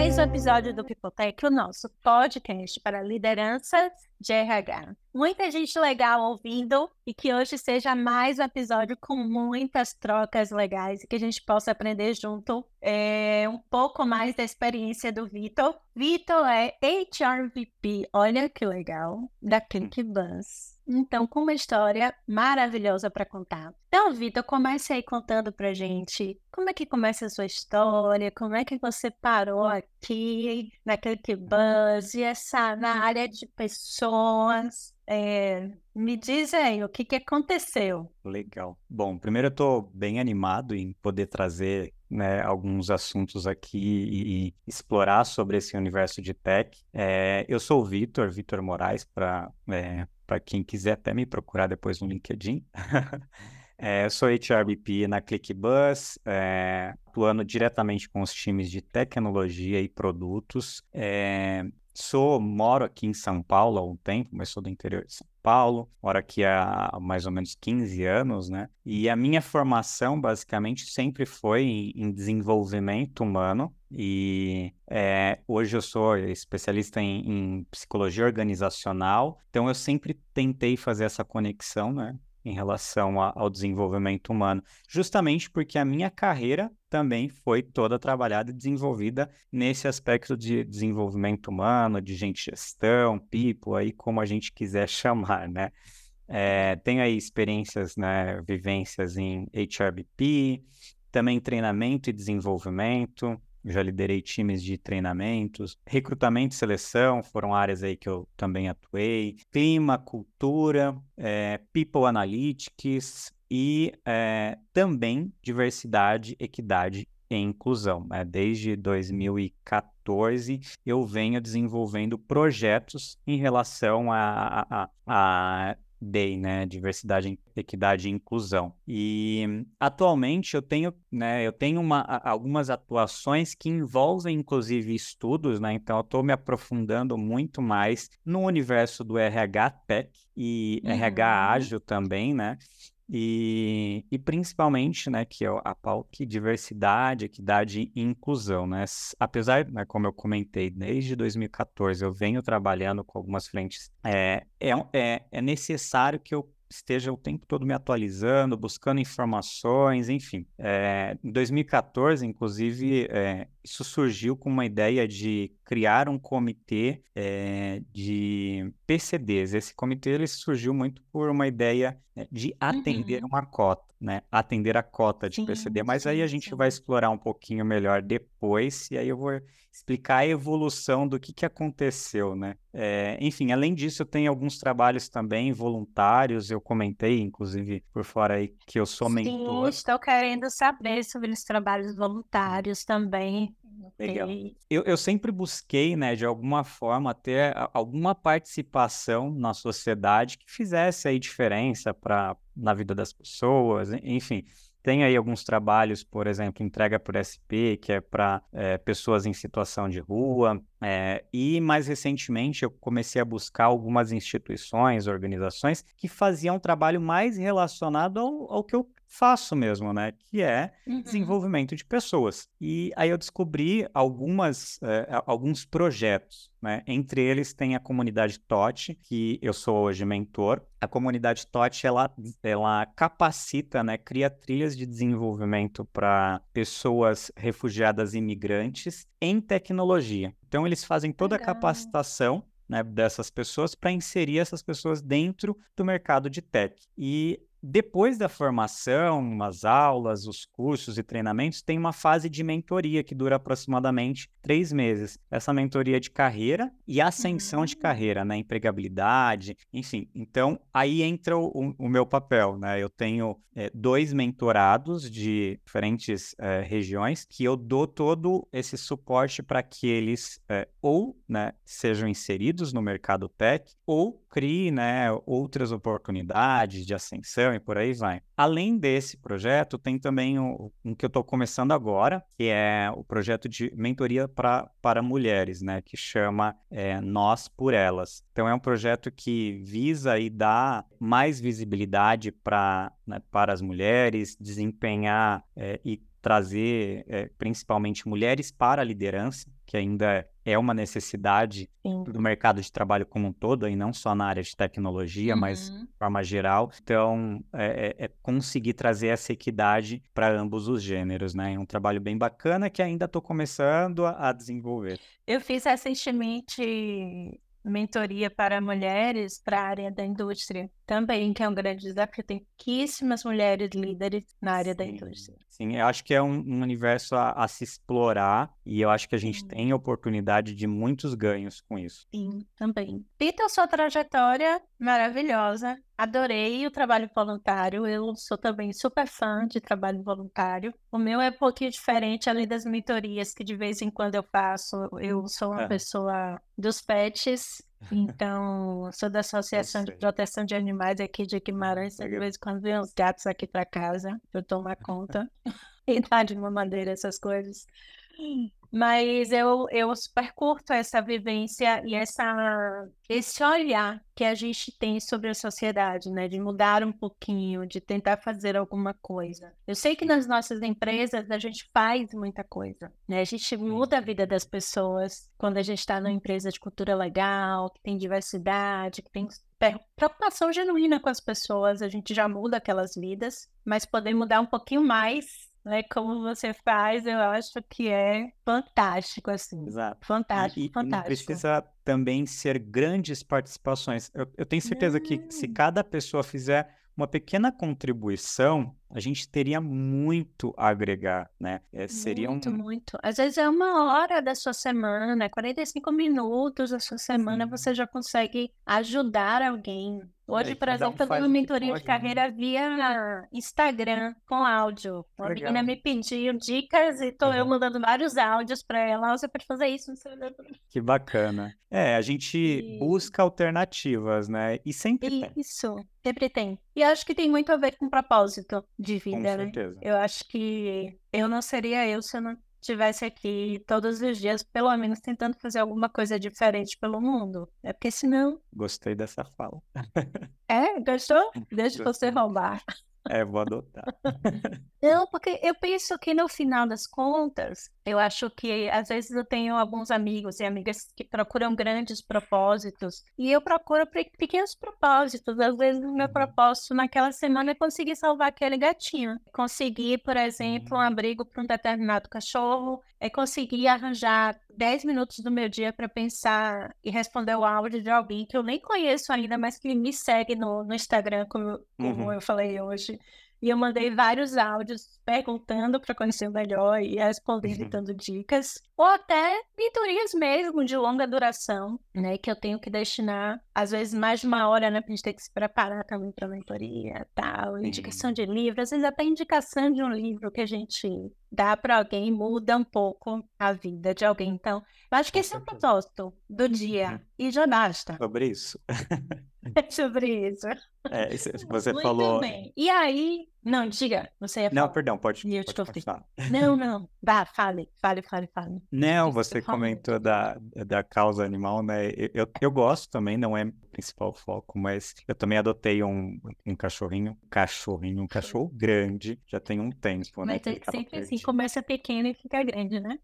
Mais um episódio do Pipotec, o nosso podcast para lideranças de RH. Muita gente legal ouvindo e que hoje seja mais um episódio com muitas trocas legais e que a gente possa aprender junto é, um pouco mais da experiência do Vitor. Vitor é HRVP, olha que legal, da ClickBus. Então, com uma história maravilhosa para contar. Então, Vitor, comece aí contando pra gente como é que começa a sua história, como é que você parou aqui na e essa na área de pessoas. É, me diz aí o que, que aconteceu. Legal. Bom, primeiro eu estou bem animado em poder trazer né, alguns assuntos aqui e, e, explorar sobre esse universo de tech. É, eu sou o Vitor, Vitor Moraes, para é, quem quiser até me procurar depois no LinkedIn. é, eu sou HRBP na ClickBus, é, atuando diretamente com os times de tecnologia e produtos. É, sou, moro aqui em São Paulo há um tempo, mas sou do interior de São Paulo, moro aqui há mais ou menos 15 anos, né? E a minha formação, basicamente, sempre foi em, desenvolvimento humano, e é, hoje eu sou especialista em, em, psicologia organizacional, então eu sempre tentei fazer essa conexão, né? Em relação a, ao desenvolvimento humano, justamente porque a minha carreira também foi toda trabalhada e desenvolvida nesse aspecto de desenvolvimento humano, de gente gestão, people, aí como a gente quiser chamar, né? É, tenho aí experiências, né, vivências em HRBP, também treinamento e desenvolvimento, já liderei times de treinamentos, recrutamento e seleção foram áreas aí que eu também atuei, clima, cultura, é, people analytics e é, também diversidade, equidade e inclusão. Né? Desde 2014 eu venho desenvolvendo projetos em relação a, a, a, a DEI, né, diversidade, equidade e inclusão. E atualmente eu tenho, né, eu tenho uma, algumas atuações que envolvem inclusive estudos, né, então eu estou me aprofundando muito mais no universo do RH Tech e uhum. RH ágil também, né, e, e principalmente, né, que é a pauta diversidade, equidade e inclusão, né? Apesar, né, como eu comentei, desde 2014 eu venho trabalhando com algumas frentes, é, é, é, é necessário que eu esteja o tempo todo me atualizando, buscando informações, enfim. É, em 2014, inclusive, é, isso surgiu com uma ideia de criar um comitê é, de PCDs. Esse comitê ele surgiu muito por uma ideia né, de atender uhum. uma cota, né? Atender a cota de sim, PCD. Mas sim, aí a gente sim. vai explorar um pouquinho melhor depois, e aí eu vou explicar a evolução do que, que aconteceu, né? É, enfim, além disso, eu tenho alguns trabalhos também voluntários. Eu comentei, inclusive, por fora aí, que eu sou mentor. Sim, estou querendo saber sobre os trabalhos voluntários também. Legal. Eu, eu sempre busquei, né, de alguma forma, ter alguma participação na sociedade que fizesse aí diferença para na vida das pessoas, enfim. Tem aí alguns trabalhos, por exemplo, entrega por SP, que é para é, pessoas em situação de rua. É, e mais recentemente eu comecei a buscar algumas instituições, organizações que faziam um trabalho mais relacionado ao, ao que eu faço mesmo, né? Que é uhum. desenvolvimento de pessoas. E aí eu descobri algumas, é, alguns projetos, né? Entre eles tem a comunidade TOT, que eu sou hoje mentor. A comunidade TOT, ela, ela capacita, né? Cria trilhas de desenvolvimento para pessoas refugiadas e imigrantes em tecnologia. Então, eles fazem toda Legal. a capacitação né, dessas pessoas para inserir essas pessoas dentro do mercado de tech. E depois da formação, as aulas, os cursos e treinamentos, tem uma fase de mentoria que dura aproximadamente três meses. Essa mentoria de carreira e ascensão de hum. carreira, né? Empregabilidade, enfim. Então, aí entra o, o meu papel, né? Eu tenho é, dois mentorados de diferentes é, regiões que eu dou todo esse suporte para que eles é, ou né, sejam inseridos no mercado tech ou crie né, outras oportunidades de ascensão e por aí vai. Além desse projeto, tem também um, um que eu estou começando agora, que é o projeto de mentoria pra, para mulheres, né, que chama é, Nós por Elas. Então é um projeto que visa e dar mais visibilidade pra, né, para as mulheres, desempenhar é, e trazer é, principalmente mulheres para a liderança, que ainda é uma necessidade Sim. do mercado de trabalho como um todo, e não só na área de tecnologia, mas Uhum. de forma geral. Então, é, é- é conseguir trazer essa equidade para ambos os gêneros, né? É um trabalho bem bacana que ainda estou começando a, a desenvolver. Eu fiz recentemente mentoria para mulheres para a área da indústria também, que é um grande desafio. Tem pouquíssimas mulheres líderes na área da Sim, indústria. sim, eu acho que é um, um universo a, a se explorar e eu acho que a gente Sim. tem oportunidade de muitos ganhos com isso. Sim, também. Vitor, sua trajetória maravilhosa. Adorei o trabalho voluntário. Eu sou também super fã de trabalho voluntário. O meu é um pouquinho diferente, além das mentorias que de vez em quando eu faço. Eu sou uma Aham. pessoa dos pets. Então, sou da Associação de. Proteção de Animais aqui de Guimarães. De vez em quando vem uns gatos aqui para casa para eu tomar conta e dar de uma maneira essas coisas. Mas eu, eu super curto essa vivência e essa, esse olhar que a gente tem sobre a sociedade, né? De mudar um pouquinho, de tentar fazer alguma coisa. Eu sei que nas nossas empresas a gente faz muita coisa, né? A gente muda a vida das pessoas quando a gente está numa empresa de cultura legal, que tem diversidade, que tem preocupação genuína com as pessoas, a gente já muda aquelas vidas, mas poder mudar um pouquinho mais né? Como você faz, eu acho que é fantástico, assim. Exato. Fantástico, E, e fantástico. precisa também ser grandes participações. Eu, eu tenho certeza que se cada pessoa fizer uma pequena contribuição, a gente teria muito a agregar, né? É, seria um... Muito, muito. Às vezes é uma hora da sua semana, 45 minutos da sua semana, Sim. você já consegue ajudar alguém. Hoje, É, por cada um exemplo, eu uma mentoria de pode, né? carreira via Instagram com áudio. Uma Legal. menina me pediu dicas e tô eu Aham. mandando vários áudios para ela. "Ah, Você pode fazer isso, não sei o que. Bacana. É, a gente E- busca alternativas, né? E sempre tem, Isso, sempre tem. E acho que tem muito a ver com propósito de vida, né? certeza. Eu acho que eu não seria eu se eu não estivesse aqui todos os dias, pelo menos tentando fazer alguma coisa diferente pelo mundo. É porque senão. Gostei dessa fala. É, gostou? Deixa você Gostei. roubar. É, vou adotar. Não, porque eu penso que no final das contas, eu acho que às vezes eu tenho alguns amigos e amigas que procuram grandes propósitos e eu procuro pe- pequenos propósitos. Às vezes o meu Uhum. propósito naquela semana é conseguir salvar aquele gatinho, conseguir, por exemplo, um Uhum. abrigo para um determinado cachorro, é conseguir arranjar 10 minutos do meu dia para pensar e responder o áudio de alguém que eu nem conheço ainda, mas que me segue no, no Instagram, como, como Uhum. eu falei hoje. E eu mandei vários áudios perguntando para conhecer melhor e respondendo e Uhum. dando dicas. Ou até mentorias mesmo de longa duração, né? Que eu tenho que destinar, às vezes, mais de uma hora, né? Pra gente ter que se preparar também para mentoria tal. Indicação de livro, às vezes até indicação de um livro que a gente dá para alguém muda um pouco a vida de alguém. Então, eu acho que esse é o propósito do dia. Uhum. E já basta. Sobre isso. É sobre isso. É, isso- você Muito falou. bem. E aí, não, diga, você ia Não, falar. perdão, pode, E eu te pode. Não, não. Vá, fale, fale, fale, fale. Não, você comentou da, da causa animal, né? Eu, eu, eu gosto também, não é o principal foco, mas eu também adotei um, um cachorrinho, cachorrinho, um cachorro grande, já tem um tempo, né? Mas é sempre assim, começa pequeno e fica grande, né?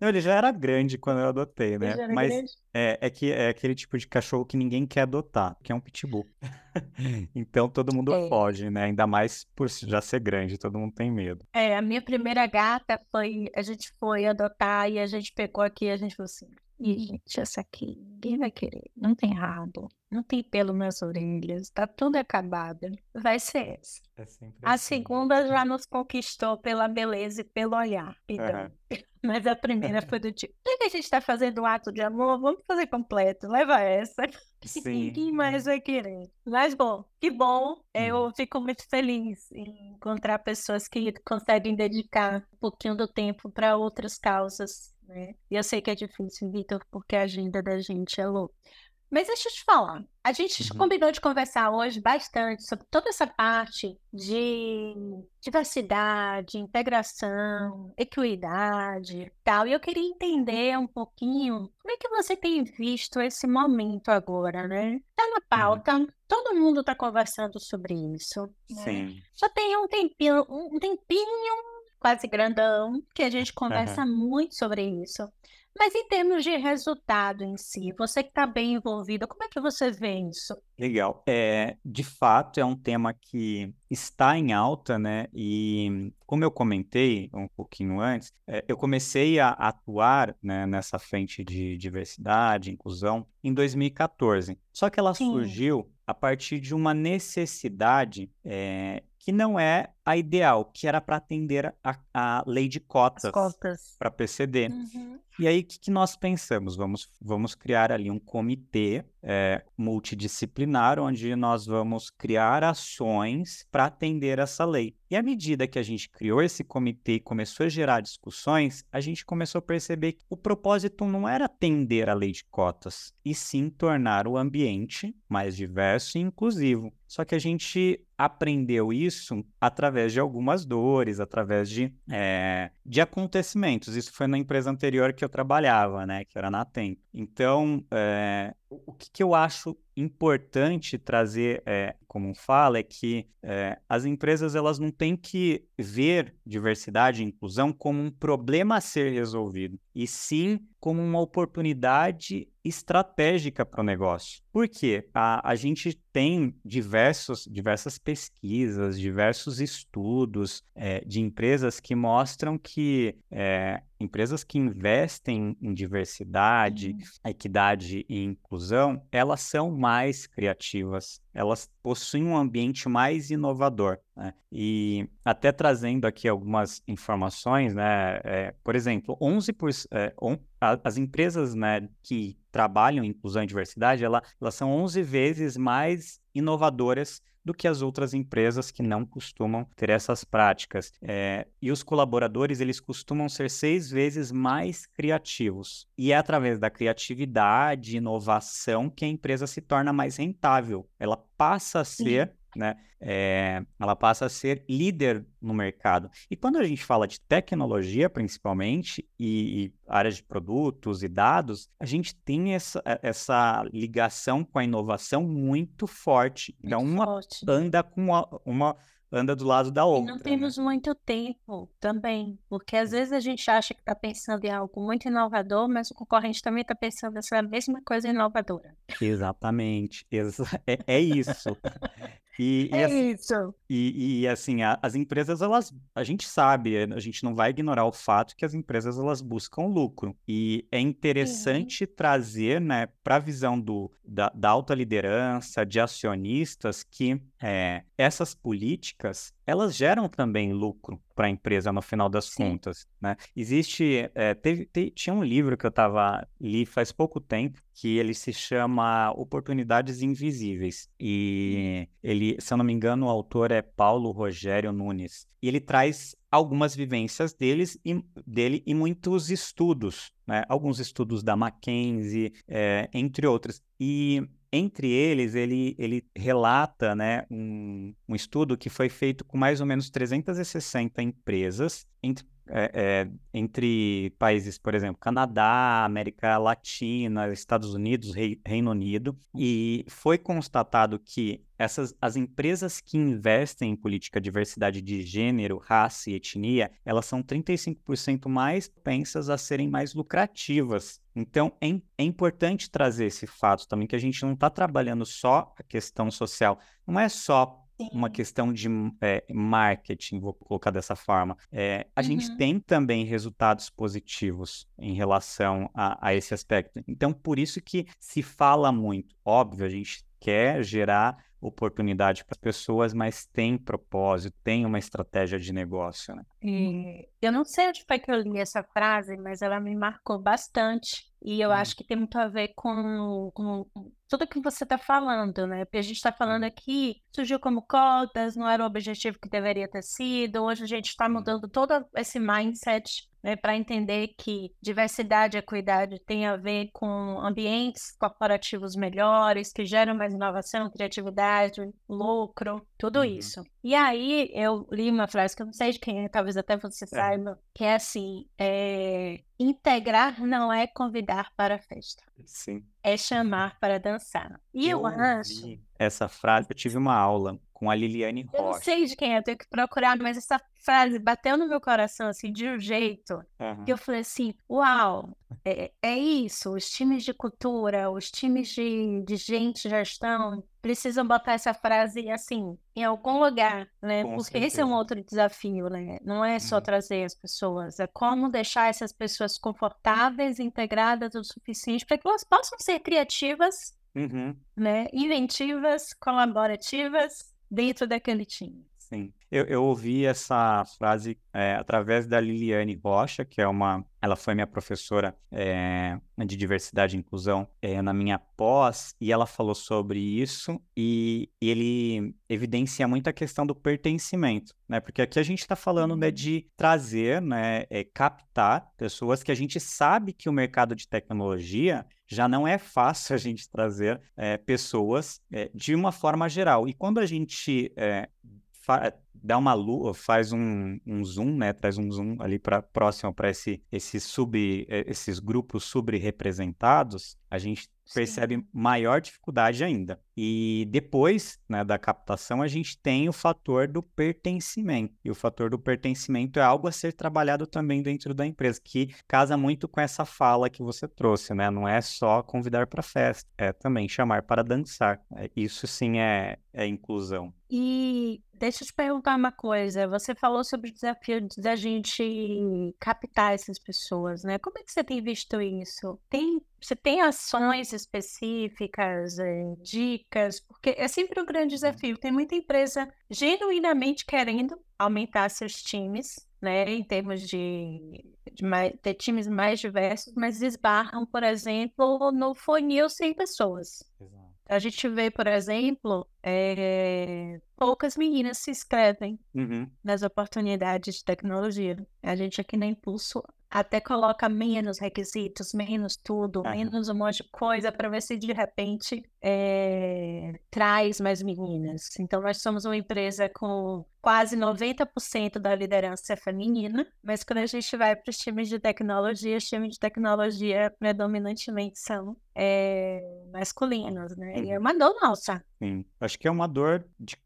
Não, ele já era grande quando eu adotei, Ele né? já era Mas grande. é, é que é aquele tipo de cachorro que ninguém quer adotar, que é um pitbull. Então todo mundo É. foge, né? Ainda mais por já ser grande, todo mundo tem medo. É, a minha primeira gata foi, a gente foi adotar e a gente pegou aqui e a gente falou assim, Ih, gente, essa aqui, ninguém vai querer, não tem rabo, não tem pelo nas orelhas, tá tudo acabado, vai ser essa. É sempre A assim. segunda já nos conquistou pela beleza e pelo olhar, então. Aham. Mas a primeira foi do tipo, já que a gente tá fazendo um ato de amor, vamos fazer completo, leva essa. Sim. mais vai querer. Mas bom, que bom. Uhum. Eu fico muito feliz em encontrar pessoas que conseguem dedicar um pouquinho do tempo para outras causas, né? E eu sei que é difícil, Vitor, porque a agenda da gente é louca. Mas deixa eu te falar, a gente Uhum. combinou de conversar hoje bastante sobre toda essa parte de diversidade, integração, equidade e tal. E eu queria entender um pouquinho como é que você tem visto esse momento agora, né? Tá na pauta, todo mundo tá conversando sobre isso, né? Sim. Já tem um tempinho, um tempinho quase grandão, que a gente conversa uhum. muito sobre isso. Mas em termos de resultado em si, você que está bem envolvido, como é que você vê isso? Legal. É, de fato, é um tema que está em alta, né? E como eu comentei um pouquinho antes, é, eu comecei a atuar né, nessa frente de diversidade, inclusão, em 2014. Só que ela Sim. surgiu a partir de uma necessidade é, que não é a ideal, que era para atender a, a, lei de cotas, para PCD. Uhum. E aí, o que, que, nós pensamos? Vamos, vamos criar ali um comitê é, multidisciplinar, onde nós vamos criar ações para atender essa lei. E à medida que a gente criou esse comitê e começou a gerar discussões, a gente começou a perceber que o propósito não era atender a lei de cotas, e sim tornar o ambiente mais diverso e inclusivo. Só que a gente aprendeu isso através de algumas dores, através de, é, de acontecimentos. Isso foi na empresa anterior que eu trabalhava, né? Que era na Tempo. Então, é, o que, que, eu acho importante trazer é, como fala é que é, as empresas elas não têm que ver diversidade e inclusão como um problema a ser resolvido, e sim como uma oportunidade estratégica para o negócio. Por quê? A, a gente tem diversos, diversas pesquisas, diversos estudos é, de empresas que mostram que empresas que investem em diversidade, uhum. equidade e inclusão, elas são mais criativas, elas possuem um ambiente mais inovador. Né? E até trazendo aqui algumas informações, né? É, por exemplo, 11%, por, é, on, a, as empresas né, que trabalham em inclusão e diversidade, ela, elas são 11 vezes mais inovadoras do que as outras empresas que não costumam ter essas práticas. É, e os colaboradores, eles costumam ser seis vezes mais criativos. E é através da criatividade inovação que a empresa se torna mais rentável. Ela passa a ser né? É, ela passa a ser líder no mercado. E quando a gente fala de tecnologia, principalmente, e, e áreas de produtos e dados, a gente tem essa, essa ligação com a inovação muito forte. Então, uma forte. anda com uma, uma anda do lado da outra. E não né? temos né? muito tempo também, porque às vezes a gente acha que está pensando em algo muito inovador, mas o concorrente também está pensando nessa mesma coisa inovadora. Exatamente, é, é isso. E, é e, isso. E, e assim, a, as empresas, elas, a gente sabe, a gente não vai ignorar o fato que as empresas, elas buscam lucro. E é interessante uhum. trazer, né, para a visão do, da, da alta liderança, de acionistas, que é, essas políticas, elas geram também lucro para a empresa no final das Sim. contas, né? Existe, é, teve, te, tinha um livro que eu tava li faz pouco tempo que ele se chama Oportunidades Invisíveis e ele, se eu não me engano, o autor é Paulo Rogério Nunes e ele traz algumas vivências deles e, dele e muitos estudos, né? Alguns estudos da Mackenzie, é, entre outros. E entre eles, ele, ele relata né, um, um estudo que foi feito com mais ou menos 360 empresas, entre é, é, entre países, por exemplo, Canadá, América Latina, Estados Unidos, Rei, Reino Unido, e foi constatado que essas as empresas que investem em política de diversidade de gênero, raça e etnia, elas são 35% mais propensas a serem mais lucrativas. Então, é, é importante trazer esse fato também, que a gente não está trabalhando só a questão social, não é só uma questão de é, marketing, vou colocar dessa forma. É, a uhum. gente tem também resultados positivos em relação a, a esse aspecto. Então, por isso que se fala muito. Óbvio, a gente quer gerar oportunidade para as pessoas, mas tem propósito, tem uma estratégia de negócio, né? E eu não sei onde foi que eu li essa frase, mas ela me marcou bastante. E eu hum. acho que tem muito a ver com, com tudo que você está falando, né? Porque a gente está falando aqui, surgiu como cotas, não era o objetivo que deveria ter sido. Hoje a gente está mudando todo esse mindset né, para entender que diversidade e equidade tem a ver com ambientes corporativos melhores, que geram mais inovação, criatividade, lucro, tudo uhum. isso. E aí eu li uma frase que eu não sei de quem é, talvez até você é. saiba, que é assim: é, integrar não é convidar para a festa. Sim. É chamar para dançar. E eu, eu acho. Essa frase, eu tive uma aula com a Liliane Rocha. Eu não sei de quem é, eu tenho que procurar, mas essa frase bateu no meu coração, assim, de um jeito, uhum. que eu falei assim, uau, é, é, isso, os times de cultura, os times de, de gente, gestão, precisam botar essa frase, assim, em algum lugar, né? Com Porque certeza. esse é um outro desafio, né? Não é só uhum. trazer as pessoas, é como deixar essas pessoas confortáveis, integradas o suficiente para que elas possam ser criativas, uhum. né? Inventivas, colaborativas dentro daquele time. Sim. Eu, eu ouvi essa frase é, através da Liliane Rocha, que é uma. Ela foi minha professora é, de diversidade e inclusão é, na minha pós, e ela falou sobre isso, e, e, ele evidencia muito a questão do pertencimento, né? Porque aqui a gente está falando né, de trazer, né, captar pessoas que a gente sabe que o mercado de tecnologia já não é fácil a gente trazer é, pessoas é, de uma forma geral. E quando a gente é, dá uma lua, faz um, um zoom, né? Traz um zoom ali para próximo para esse, esse sub, esses grupos subrepresentados, a gente percebe Sim. maior dificuldade ainda. E depois né, da captação, a gente tem o fator do pertencimento. E o fator do pertencimento é algo a ser trabalhado também dentro da empresa, que casa muito com essa fala que você trouxe, né? Não é só convidar para festa, é também chamar para dançar. É, isso sim é, é inclusão. E deixa eu te perguntar uma coisa. Você falou sobre o desafio da gente captar essas pessoas, né? Como é que você tem visto isso? Tem, você tem ações específicas, é, dicas? Porque é sempre um grande uhum. desafio. Tem muita empresa genuinamente querendo aumentar seus times, né? Em termos de, de mais, ter times mais diversos, mas esbarram, por exemplo, no funil sem pessoas. Exato. A gente vê, por exemplo, é... poucas meninas se inscrevem uhum. nas oportunidades de tecnologia. A gente aqui na Impulso até coloca menos requisitos, menos tudo, uhum. menos um monte de coisa para ver se de repente é, traz mais meninas. Então, nós somos uma empresa com quase 90% da liderança é feminina, mas quando a gente vai para os times de tecnologia, os times de tecnologia predominantemente são é, masculinos, né? E é uma dor nossa. Sim, acho que é uma dor de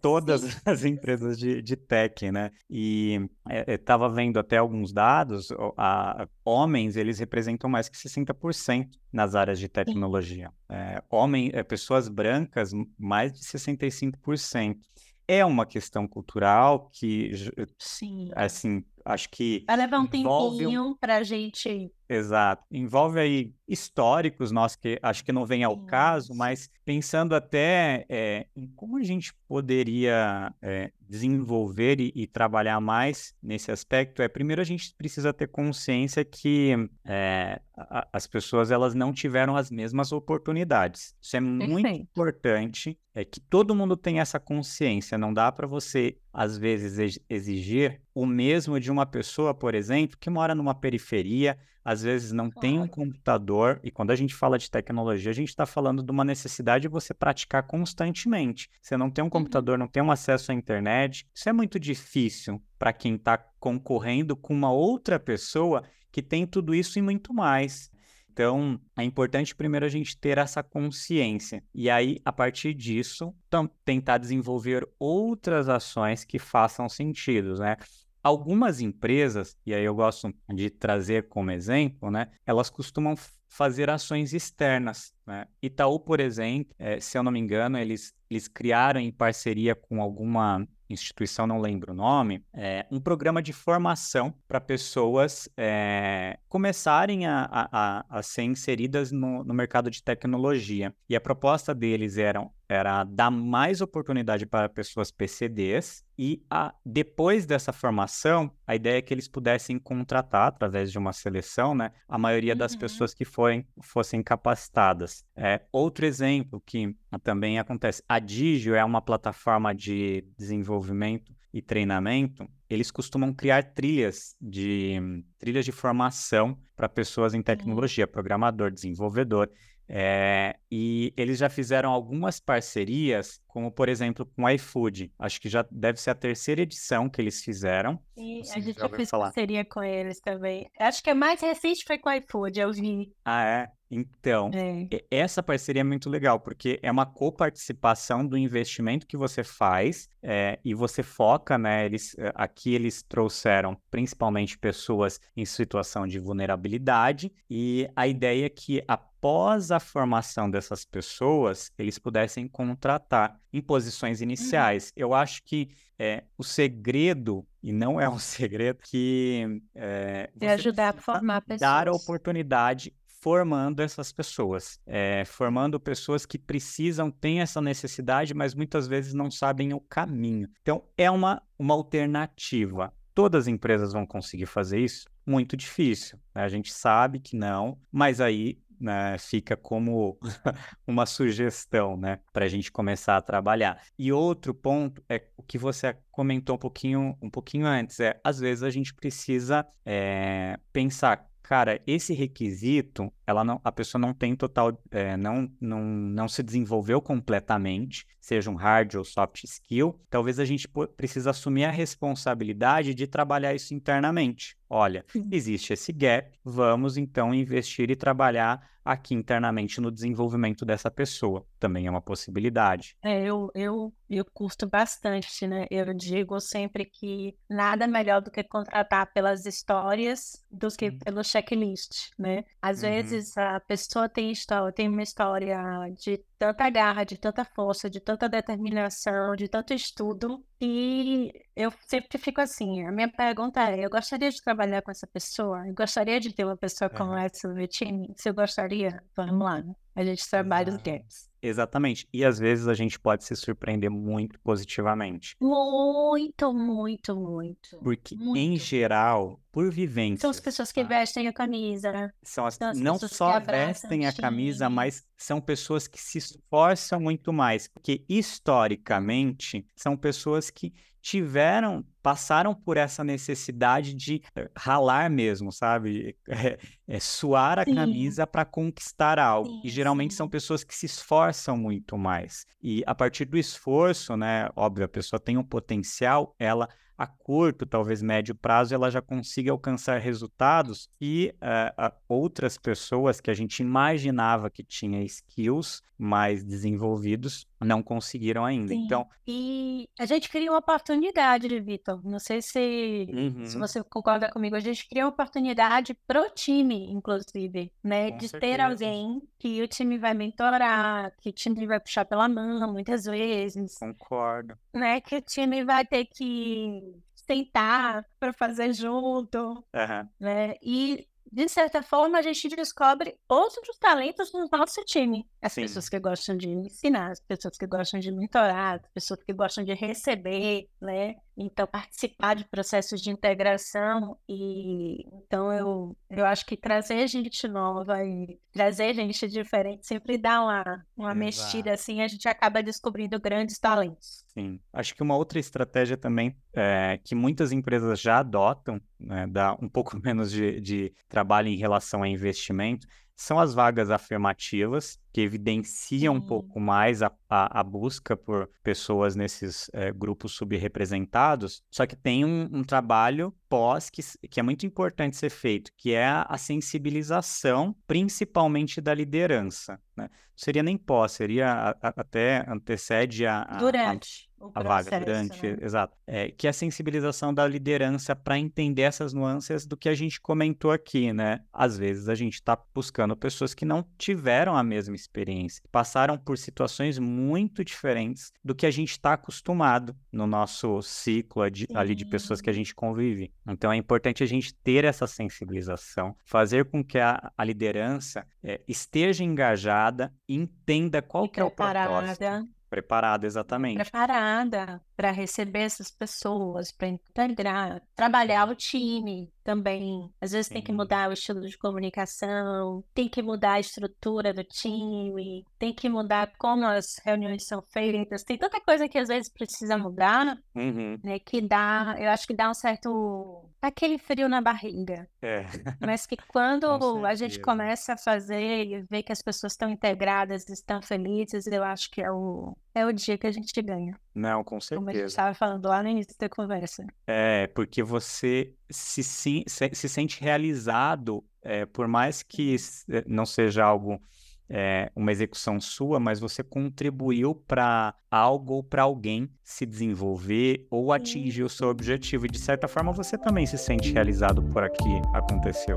todas Sim. as empresas de, de tech, né? E estava vendo até alguns dados, a, homens, eles representam mais que 60% nas áreas de tecnologia. É, homem, é, pessoas brancas, mais de 65% é uma questão cultural que, Sim. assim, acho que. Vai levar um tempinho um... para a gente. Exato. Envolve aí históricos nossos que acho que não vem ao Sim. caso, mas pensando até é, em como a gente poderia é, desenvolver e, e, trabalhar mais nesse aspecto, é primeiro a gente precisa ter consciência que é, a, as pessoas elas não tiveram as mesmas oportunidades. Isso é Perfeito. muito importante, é que todo mundo tenha essa consciência. Não dá para você às vezes exigir o mesmo de uma pessoa, por exemplo, que mora numa periferia, às vezes não claro. tem um computador, e quando a gente fala de tecnologia, a gente está falando de uma necessidade de você praticar constantemente. Você não tem um uhum. computador, não tem um acesso à internet, isso é muito difícil para quem está concorrendo com uma outra pessoa que tem tudo isso e muito mais. Então, é importante primeiro a gente ter essa consciência e aí, a partir disso, tentar desenvolver outras ações que façam sentido, né? Algumas empresas, e aí eu gosto de trazer como exemplo, né? Elas costumam fazer ações externas. Né? Itaú, por exemplo, é, se eu não me engano, eles, eles criaram em parceria com alguma instituição, não lembro o nome, é, um programa de formação para pessoas é, começarem a, a, a, ser inseridas no, no mercado de tecnologia. E a proposta deles era, era dar mais oportunidade para pessoas PCDs e a, depois dessa formação, a ideia é que eles pudessem contratar, através de uma seleção, né, a maioria das uhum. pessoas que forem, fossem capacitadas. É, outro exemplo que também acontece, a Digio é uma plataforma de desenvolvimento e treinamento, eles costumam criar trilhas de trilhas de formação para pessoas em tecnologia, programador, desenvolvedor. É, e eles já fizeram algumas parcerias, como por exemplo com o iFood. Acho que já deve ser a terceira edição que eles fizeram. E a gente já fez falar. parceria com eles também. Acho que a mais recente foi com o iFood, eu vi. Ah, é? Então, É. essa parceria é muito legal, porque é uma coparticipação do investimento que você faz é, e você foca, né? Eles, eh, aqui eles trouxeram principalmente pessoas em situação de vulnerabilidade, e a ideia é que após a formação dessas pessoas, eles pudessem contratar em posições Uhum. iniciais. Eu acho que é, o segredo, e não é um segredo, que é, De você ajudar a formar dar a pessoas. oportunidade formando essas pessoas, é, formando pessoas que precisam, têm essa necessidade, mas muitas vezes não sabem o caminho. Então, é uma, uma alternativa. Todas as empresas vão conseguir fazer isso? Muito difícil. né? A gente sabe que não, mas aí né, fica como uma sugestão, né, para a gente começar a trabalhar. E outro ponto é o que você comentou um pouquinho, um pouquinho antes, é às vezes a gente precisa é, pensar cara, esse requisito, ela não, a pessoa não tem total, é, não, não, não se desenvolveu completamente, seja um hard ou soft skill, talvez a gente precisa assumir a responsabilidade de trabalhar isso internamente. Olha, existe esse gap, vamos então investir e trabalhar aqui internamente no desenvolvimento dessa pessoa. Também é uma possibilidade. É, eu, eu, eu curto bastante, né? Eu digo sempre que nada melhor do que contratar pelas histórias do que Sim. pelo checklist, né? Às Uhum. vezes a pessoa tem história, tem uma história de tanta garra, de tanta força, de tanta determinação, de tanto estudo, e eu sempre fico assim, a minha pergunta é, eu gostaria de trabalhar com essa pessoa? Eu gostaria de ter uma pessoa como Aham. essa no meu time? Se eu gostaria, vamos lá? A gente trabalha os Exato. Exatamente. E às vezes a gente pode se surpreender muito positivamente. Muito, muito, muito. Porque, em Muito. geral, por São as pessoas que tá? vestem a camisa, né? São as, São as não só vestem a camisa, mas são pessoas que se esforçam muito mais. Porque, historicamente, são pessoas que tiveram, passaram por essa necessidade de eh, ralar mesmo, sabe? É, é suar a Sim, camisa para conquistar algo. E sim, geralmente são sim. pessoas que se esforçam muito mais. E a partir do esforço, né? Óbvio, a pessoa tem um potencial, ela a curto, talvez médio prazo, ela já consiga alcançar resultados que eh, a- outras pessoas que a gente imaginava que tinha skills mais desenvolvidos não conseguiram ainda. Sim. Então, E a gente cria uma oportunidade, Vitor. Não sei se, se uhum, você concorda comigo. A gente cria uma oportunidade pro time, inclusive, né? com De ter certeza. alguém que o time vai mentorar, que o time vai puxar pela mão, muitas vezes, Concordo. né? Que o time vai ter que sentar para fazer junto. Aham, né? E, de certa forma, a gente descobre outros talentos no nosso time. As Sim. pessoas que gostam de ensinar, as pessoas que gostam de mentorar, as pessoas que gostam de receber, né? Então, participar de processos de integração. E então eu, eu acho que trazer gente nova e trazer gente diferente sempre dá uma, uma mexida assim, a gente acaba descobrindo grandes talentos. Sim. Acho que uma outra estratégia também é, que muitas empresas já adotam, né, dá um pouco menos de, de trabalho em relação a investimento, são as vagas afirmativas, que evidenciam um pouco mais a, a, a busca por pessoas nesses eh, grupos subrepresentados, só que tem um, um trabalho pós que, que é muito importante ser feito, que é a, sensibilização, principalmente da liderança, né? Não seria nem pós, seria a- a- até antecede a, Durante a vaga durante, né? exato, é, que é a sensibilização da liderança para entender essas nuances do que a gente comentou aqui, né? Às vezes a gente está buscando pessoas que não tiveram a mesma experiência, passaram por situações muito diferentes do que a gente está acostumado no nosso ciclo de- ali de pessoas que a gente convive. Então é importante a gente ter essa sensibilização, fazer com que a, a liderança é, esteja engajada, entenda qual que é o propósito. Preparada exatamente. preparada para receber essas pessoas, para integrar, trabalhar o time também. Às vezes tem que Sim. mudar o estilo de comunicação, tem que mudar a estrutura do time, tem que mudar como as reuniões são feitas. Tem tanta coisa que às vezes precisa mudar, Uhum. né? Que dá, eu acho que dá um certo aquele frio na barriga. É, Mas que quando a gente começa a fazer e ver que as pessoas estão integradas, estão felizes, eu acho que é o, é o dia que a gente ganha. Não, com Como a gente certeza. estava falando lá no início da conversa. É, porque você se, se, se se sente realizado é, por mais que eh, não seja algo é, uma execução sua, mas você contribuiu para algo ou para alguém se desenvolver ou atingir o seu objetivo. E de certa forma você também se sente realizado por aqui aconteceu.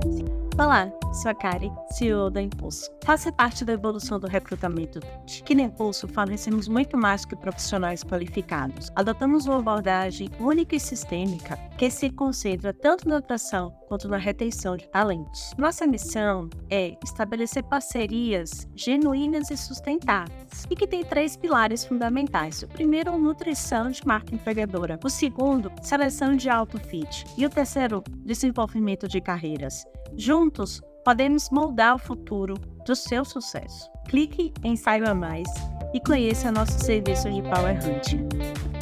Olá, sou a Kari, CEO da Impulso. Faça parte da evolução do recrutamento. Que na Impulso fornecemos muito mais que profissionais qualificados. Adotamos uma abordagem única e sistêmica que se concentra tanto na atração quanto na retenção de talentos. Nossa missão é estabelecer parcerias genuínas e sustentáveis e que tem três pilares fundamentais. O primeiro, nutrição de marca empregadora. O segundo, seleção de alto fit. E o terceiro, desenvolvimento de carreiras. Juntos, podemos moldar o futuro do seu sucesso. Clique em Saiba Mais e conheça nosso serviço de Power Hunting.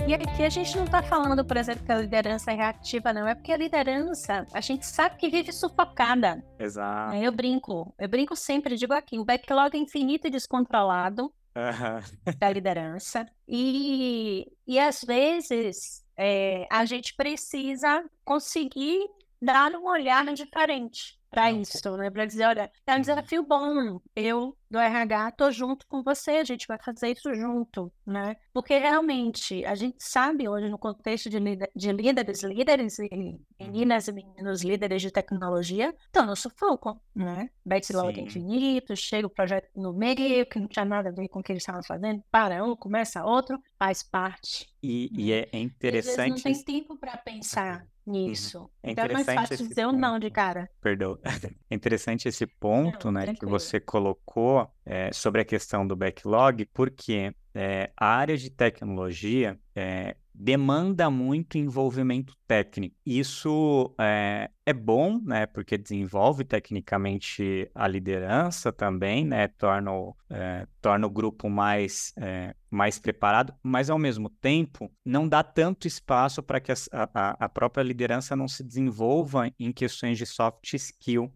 E aqui a gente não está falando, por exemplo, que a liderança é reativa, não. É porque a liderança, a gente sabe que vive sufocada. Exato. Eu brinco, eu brinco sempre, digo aqui, o backlog é infinito e descontrolado uhum. da liderança. E, e às vezes é, a gente precisa conseguir dar um olhar diferente para isso, né? Para dizer, olha, é um uhum. desafio bom. Eu do RH tô junto com você, a gente vai fazer isso junto, né? Porque realmente a gente sabe hoje no contexto de, de líderes, líderes e meninas e meninos líderes de tecnologia estão no sufoco, né? Backlog infinito, chega o projeto no meio que não tinha nada a ver com o que eles estavam fazendo, para um, começa outro, faz parte. E, e é interessante. Às vezes não tem tempo para pensar nisso. É então é mais fácil dizer o não de cara. Perdão. É interessante esse ponto, não, né, tranquilo. que você colocou é, sobre a questão do backlog, porque é, a área de tecnologia é, demanda muito envolvimento técnico. Isso é, é, bom, né, porque desenvolve tecnicamente a liderança também, né, torna o, é, torna o grupo mais, é, mais preparado, mas ao mesmo tempo não dá tanto espaço para que a, a, a própria liderança não se desenvolva em questões de soft skill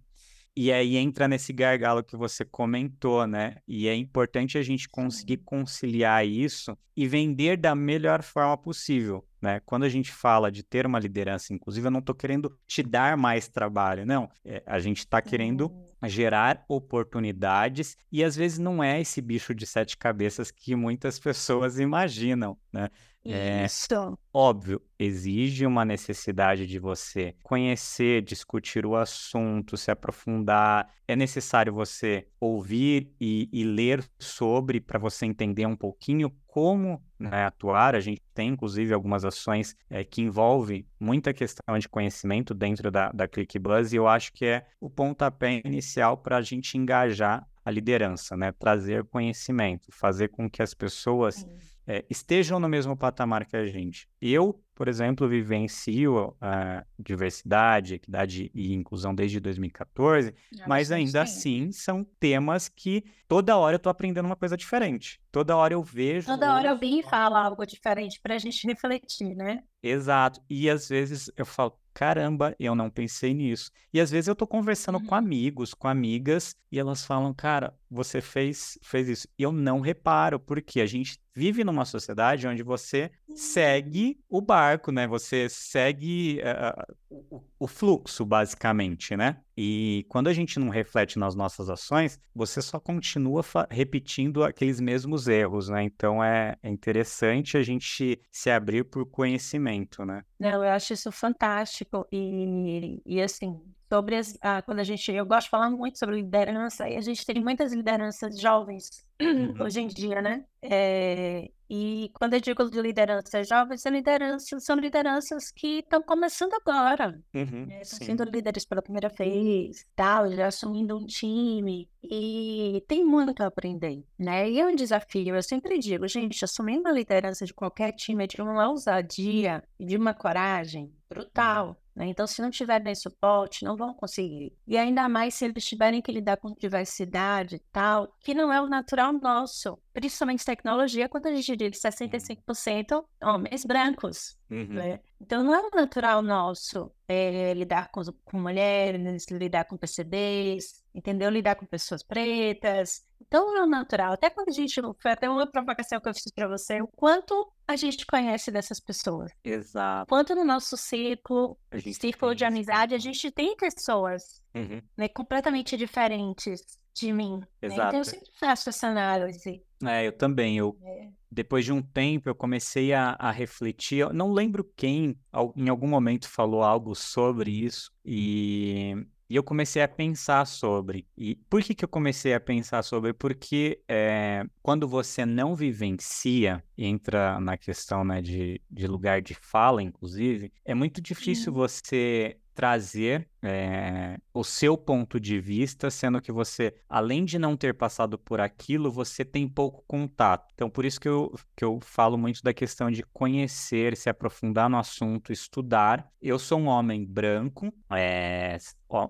e aí entra nesse gargalo que você comentou, né? E é importante a gente conseguir conciliar isso e vender da melhor forma possível, né? Quando a gente fala de ter uma liderança, inclusive, eu não estou querendo te dar mais trabalho, não. É, a gente está querendo gerar oportunidades e às vezes não é esse bicho de sete cabeças que muitas pessoas imaginam, né? É, Isso. Óbvio, exige uma necessidade de você conhecer, discutir o assunto, se aprofundar. É necessário você ouvir e, e ler sobre para você entender um pouquinho como né, atuar. A gente tem, inclusive, algumas ações é, que envolvem muita questão de conhecimento dentro da, da ClickBuzz e eu acho que é o pontapé inicial para a gente engajar a liderança, né? trazer conhecimento, fazer com que as pessoas. É, estejam no mesmo patamar que a gente. Eu, por exemplo, vivencio a diversidade, equidade e inclusão desde 2014, mas ainda assim são temas que toda hora eu estou aprendendo uma coisa diferente. Toda hora eu vejo. Toda hora alguém fala algo diferente para a gente refletir, né? Exato. E às vezes eu falo, caramba, eu não pensei nisso. E às vezes eu tô conversando uhum. com amigos, com amigas, e elas falam, cara, você fez, fez isso. E eu não reparo, porque a gente vive numa sociedade onde você segue o barco, né? Você segue uh, o, o, fluxo, basicamente, né? E quando a gente não reflete nas nossas ações, você só continua repetindo aqueles mesmos erros, né? Então é, é interessante a gente se abrir por conhecimento, né? Não, eu acho isso fantástico. E, e assim, sobre as, ah, quando a gente, eu gosto de falar muito sobre liderança, e a gente tem muitas lideranças jovens uhum. hoje em dia, né? É, e quando eu digo de lideranças jovens, são lideranças, são lideranças que estão começando agora, uhum, né? estão sendo líderes pela primeira vez, tal, já assumindo um time, e tem muito a aprender, né? E é um desafio, eu sempre digo, gente, assumir uma liderança de qualquer time é de uma ousadia e de uma coragem brutal. Né? Então, se não tiverem suporte, não vão conseguir. E ainda mais se eles tiverem que lidar com diversidade e tal, que não é o natural nosso. Principalmente tecnologia, quando a gente diz 65% homens brancos. Uhum. Né? Então, não é natural nosso é, lidar com, com mulheres, lidar com PCDs, entendeu? Lidar com pessoas pretas. Então, não é natural. Até quando a gente. Foi até uma provocação que eu fiz para você, o quanto a gente conhece dessas pessoas. Exato. Quanto no nosso círculo, círculo de amizade, a contato. gente tem pessoas Uhum. né, completamente diferentes de mim. né? Então, eu Exato. sempre faço essa análise. É, eu também. Eu, né? depois de um tempo, eu comecei a, a refletir. Eu não lembro quem, em algum momento, falou algo sobre isso, e, e eu comecei a pensar sobre. E por que que eu comecei a pensar sobre? Porque é, quando você não vivencia, e entra na questão, né, de, de lugar de fala, inclusive, é muito difícil Uhum. você trazer é, o seu ponto de vista, sendo que você, além de não ter passado por aquilo, você tem pouco contato. Então, por isso que eu, que eu falo muito da questão de conhecer, se aprofundar no assunto, estudar. Eu sou um homem branco, é,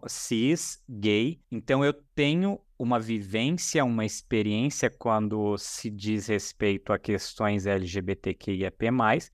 cis, gay, então eu tenho uma vivência, uma experiência quando se diz respeito a questões LGBTQIAP+.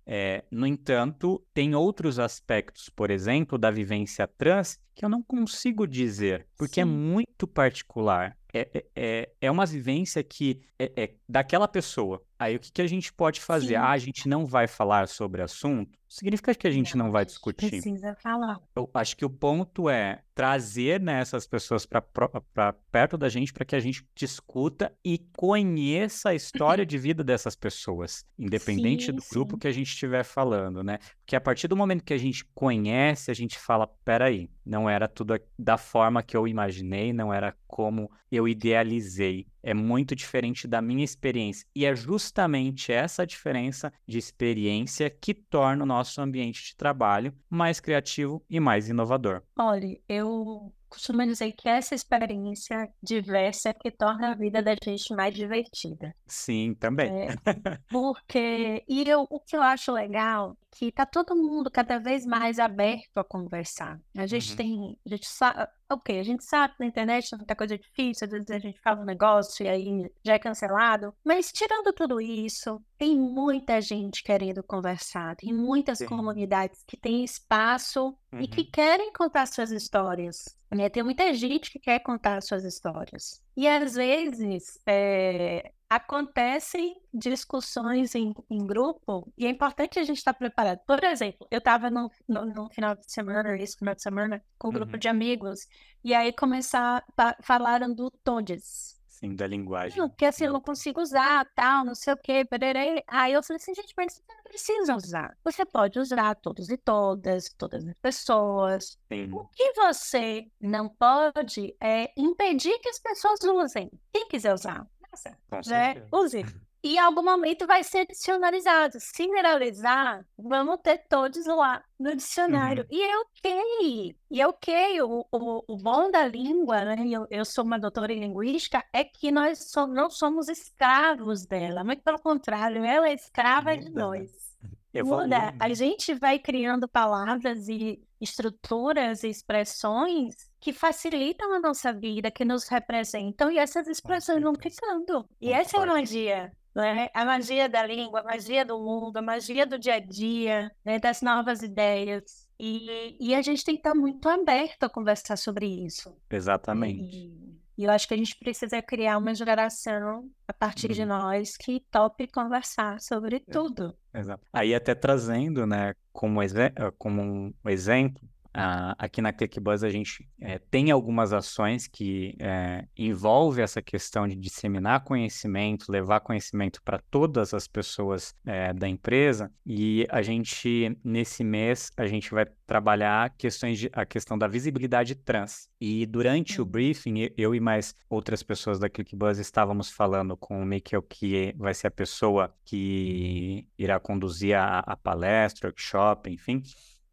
É, no entanto, tem outros aspectos, por exemplo, da vivência trans, que eu não consigo dizer, porque é Sim. muito particular. É, é, é- é uma vivência que é, é daquela pessoa. Aí o que, que a gente pode fazer? Sim. Ah, a gente não vai falar sobre assunto? Significa que a gente não Não, vai discutir. Precisa falar. Eu acho que o ponto é trazer né, essas pessoas para perto da gente para que a gente discuta e conheça a história de vida dessas pessoas, independente Sim, do grupo sim. que a gente estiver falando, né? Porque a partir do momento que a gente conhece, a gente fala, peraí, não era tudo da forma que eu imaginei, não era como eu idealizei. É muito diferente da minha experiência. E é justamente essa diferença de experiência que torna o nosso ambiente de trabalho mais criativo e mais inovador. Olha, eu costumo dizer que essa experiência diversa é que torna a vida da gente mais divertida. Sim, também. É, porque, e eu, o que eu acho legal é que tá todo mundo cada vez mais aberto a conversar. A gente Uhum. tem, a gente sabe, ok, a gente sabe que na internet tem muita coisa difícil, às vezes a gente fala um negócio e aí já é cancelado, mas tirando tudo isso, tem muita gente querendo conversar, tem muitas Sim. comunidades que têm espaço e que Uhum. querem contar suas histórias. né? Tem muita gente que quer contar suas histórias. E às vezes é, acontecem discussões em, em grupo e é importante a gente estar preparado. Por exemplo, eu estava no, no, no final de semana, esse final de semana, com um grupo Uhum. de amigos, e aí começar, falaram do todes. Sim, da linguagem. Não, porque assim eu não consigo usar, tal, não sei o quê, pererê. Aí eu falei assim, gente, mas você não precisa usar. Você pode usar todos e todas, todas as pessoas. Sim. O que você não pode é impedir que as pessoas usem. Quem quiser usar, nossa, Com né? certeza. Use. E em algum momento vai ser dicionarizado. Se generalizar, vamos ter todos lá no dicionário. Uhum. E é ok. E é ok. O, o, o bom da língua, né? Eu, eu sou uma doutora em linguística, é que nós so- não somos escravos dela. Muito pelo contrário, ela é escrava de Muda, né? nós. Evolui, Muda. A gente vai criando palavras e estruturas e expressões que facilitam a nossa vida, que nos representam, e essas expressões vão ficando. E essa é a magia, né? A magia da língua, a magia do mundo, a magia do dia a dia, né? Das novas ideias. E, e a gente tem que estar muito aberto a conversar sobre isso. Exatamente. E, e eu acho que a gente precisa criar uma geração a partir de Uhum. nós que tope conversar sobre tudo. Exato. Aí até trazendo, né, como, exe- como um exemplo, ah, aqui na ClickBuzz a gente eh, tem algumas ações que eh, envolve essa questão de disseminar conhecimento, levar conhecimento para todas as pessoas eh, da empresa e a gente, nesse mês, a gente vai trabalhar questões de, a questão da visibilidade trans. E durante o Uhum. briefing, eu e mais outras pessoas da ClickBuzz estávamos falando com o Mikkel, que vai ser a pessoa que irá conduzir a, a palestra, workshop, enfim.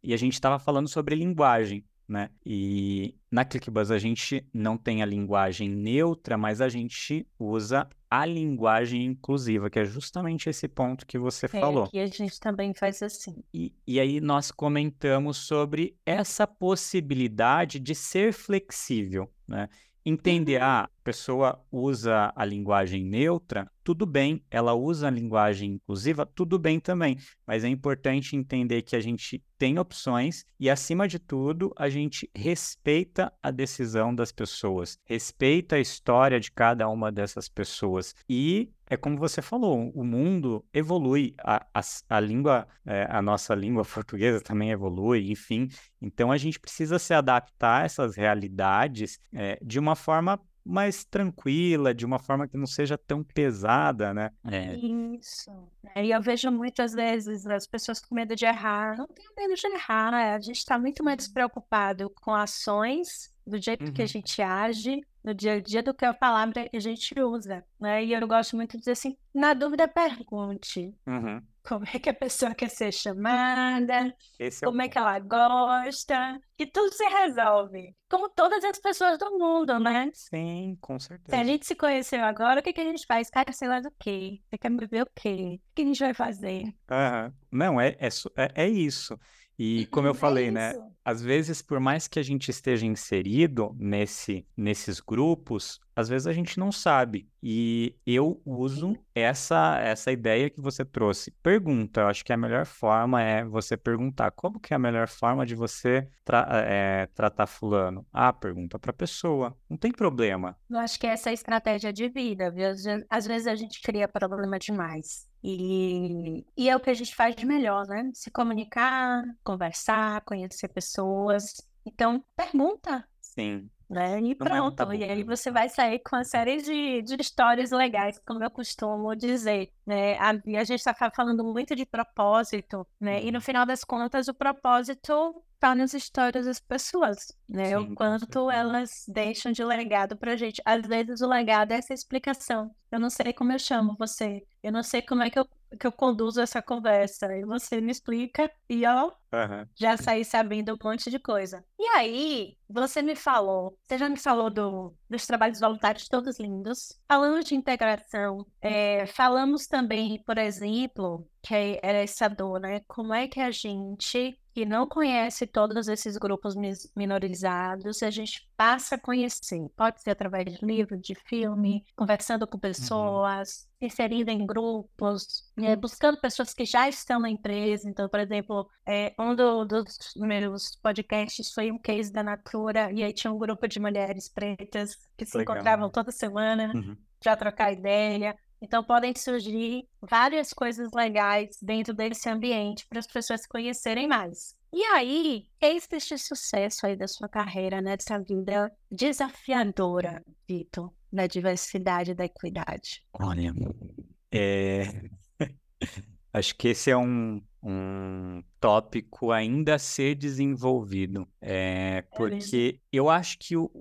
E a gente estava falando sobre linguagem, né? E na ClickBuzz a gente não tem a linguagem neutra, mas a gente usa a linguagem inclusiva, que é justamente esse ponto que você É, falou. aqui a gente também faz assim. E, e aí nós comentamos sobre essa possibilidade de ser flexível, né? Entender, ah, a pessoa usa a linguagem neutra, tudo bem, ela usa a linguagem inclusiva, tudo bem também, mas é importante entender que a gente tem opções e, acima de tudo, a gente respeita a decisão das pessoas, respeita a história de cada uma dessas pessoas e é como você falou, o mundo evolui, a, a, a língua, é, a nossa língua portuguesa também evolui, enfim. Então a gente precisa se adaptar a essas realidades é, de uma forma mais tranquila, de uma forma que não seja tão pesada, né? É. Isso. É, e eu vejo muitas vezes as pessoas com medo de errar. Não tenho medo de errar, né? a gente está muito mais uhum. preocupado com ações, do jeito uhum. que a uhum. gente age, no dia a dia, do que a palavra que a gente usa, né? E eu gosto muito de dizer assim, na dúvida, pergunte. Uhum como é que a pessoa quer ser chamada, Esse como é, é que ela gosta, e tudo se resolve. Como todas as pessoas do mundo, né? Sim, com certeza. Se a gente se conheceu agora, o que, que a gente faz? Cara, sei lá do quê? Você quer me ver o quê? O que a gente vai fazer? Uhum. Não, é, é, é, é isso. E como eu é falei, é né? Às vezes, por mais que a gente esteja inserido nesse, nesses grupos, às vezes a gente não sabe. E eu uso essa essa ideia que você trouxe. Pergunta. Eu acho que a melhor forma é você perguntar. Como que é a melhor forma de você tra é, tratar fulano? Ah, pergunta para a pessoa. Não tem problema. Eu acho que essa é a estratégia de vida. Viu? Às vezes a gente cria problema demais. E, e é o que a gente faz de melhor, né? Se comunicar, conversar, conhecer pessoas. Então, pergunta. Sim. Né? E é pronto. É e aí você vai sair com uma série de, de histórias legais, como eu costumo dizer. Né? A, a gente está falando muito de propósito, né? E no uhum. final das contas, o propósito está nas histórias das pessoas, né? Sim, o quanto elas deixam de legado pra gente. Às vezes o legado é essa explicação. Eu não sei como eu chamo você. Eu não sei como é que eu, que eu conduzo essa conversa. E você me explica e ó, uhum. já saí sabendo um monte de coisa. E aí, você me falou, você já me falou do, dos trabalhos voluntários todos lindos. Falamos de integração. É, falamos também, por exemplo, que era essa dor, né? Como é que a gente que não conhece todos esses grupos minorizados, a gente passa a conhecer. Pode ser através de livro, de filme, conversando com uhum. pessoas, uhum. inserindo em grupos, é, buscando pessoas que já estão na empresa. Então, por exemplo, é, um do, dos meus podcasts foi um case da Natura, e aí tinha um grupo de mulheres pretas que se Legal. encontravam toda semana uhum. para trocar ideia. Então, podem surgir várias coisas legais dentro desse ambiente para as pessoas se conhecerem mais. E aí, eis este sucesso aí da sua carreira, né, dessa vida desafiadora, Vitor, da diversidade e da equidade. Olha, é... acho que esse é um, um tópico ainda a ser desenvolvido, é, é porque é eu acho que o, o,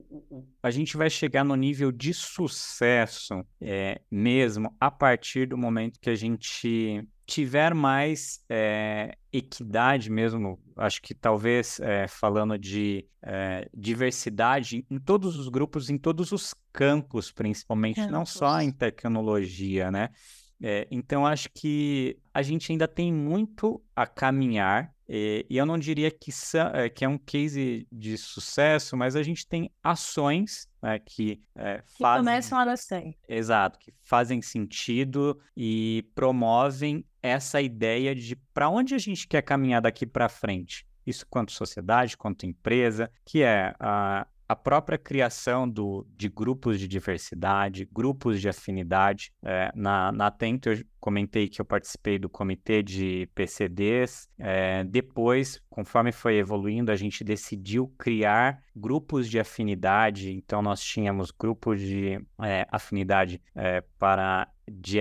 a gente vai chegar no nível de sucesso é, mesmo a partir do momento que a gente tiver mais é, equidade mesmo, acho que talvez é, falando de é, diversidade em todos os grupos, em todos os campos, principalmente, campos. não só em tecnologia, né? É, então, acho que a gente ainda tem muito a caminhar, e, e eu não diria que, é, que, é um case de sucesso, mas a gente tem ações né, que, é, que fazem... começam a nascer. Exato, que fazem sentido e promovem essa ideia de para onde a gente quer caminhar daqui para frente. Isso quanto sociedade, quanto empresa, que é a, a própria criação do, de grupos de diversidade, grupos de afinidade. É, na, na Atento, eu comentei que eu participei do comitê de PCDs. É, depois, conforme foi evoluindo, a gente decidiu criar grupos de afinidade. Então, nós tínhamos grupos de é, afinidade é, para de,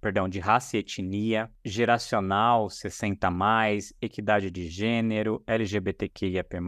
perdão, de raça e etnia, geracional 60 mais, equidade de gênero, LGBTQIAP+,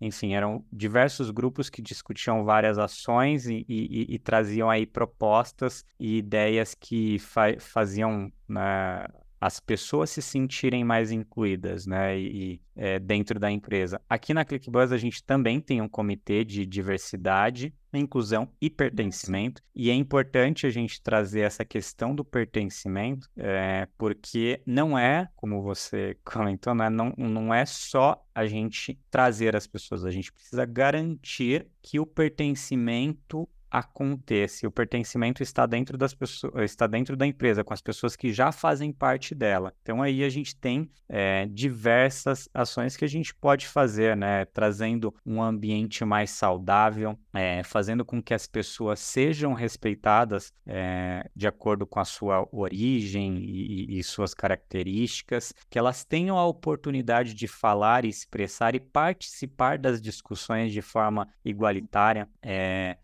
enfim, eram diversos grupos que discutiam várias ações e, e, e traziam aí propostas e ideias que fa faziam né, as pessoas se sentirem mais incluídas, né, e, é, dentro da empresa. Aqui na ClickBuzz a gente também tem um comitê de diversidade, inclusão e pertencimento, e é importante a gente trazer essa questão do pertencimento, é, porque não é, como você comentou, né, não, não é só a gente trazer as pessoas, a gente precisa garantir que o pertencimento aconteça. O pertencimento está dentro das pessoas, está dentro da empresa, com as pessoas que já fazem parte dela. Então aí a gente tem é, diversas ações que a gente pode fazer, né? Trazendo um ambiente mais saudável, é, fazendo com que as pessoas sejam respeitadas é, de acordo com a sua origem e, e suas características, que elas tenham a oportunidade de falar, expressar e participar das discussões de forma igualitária,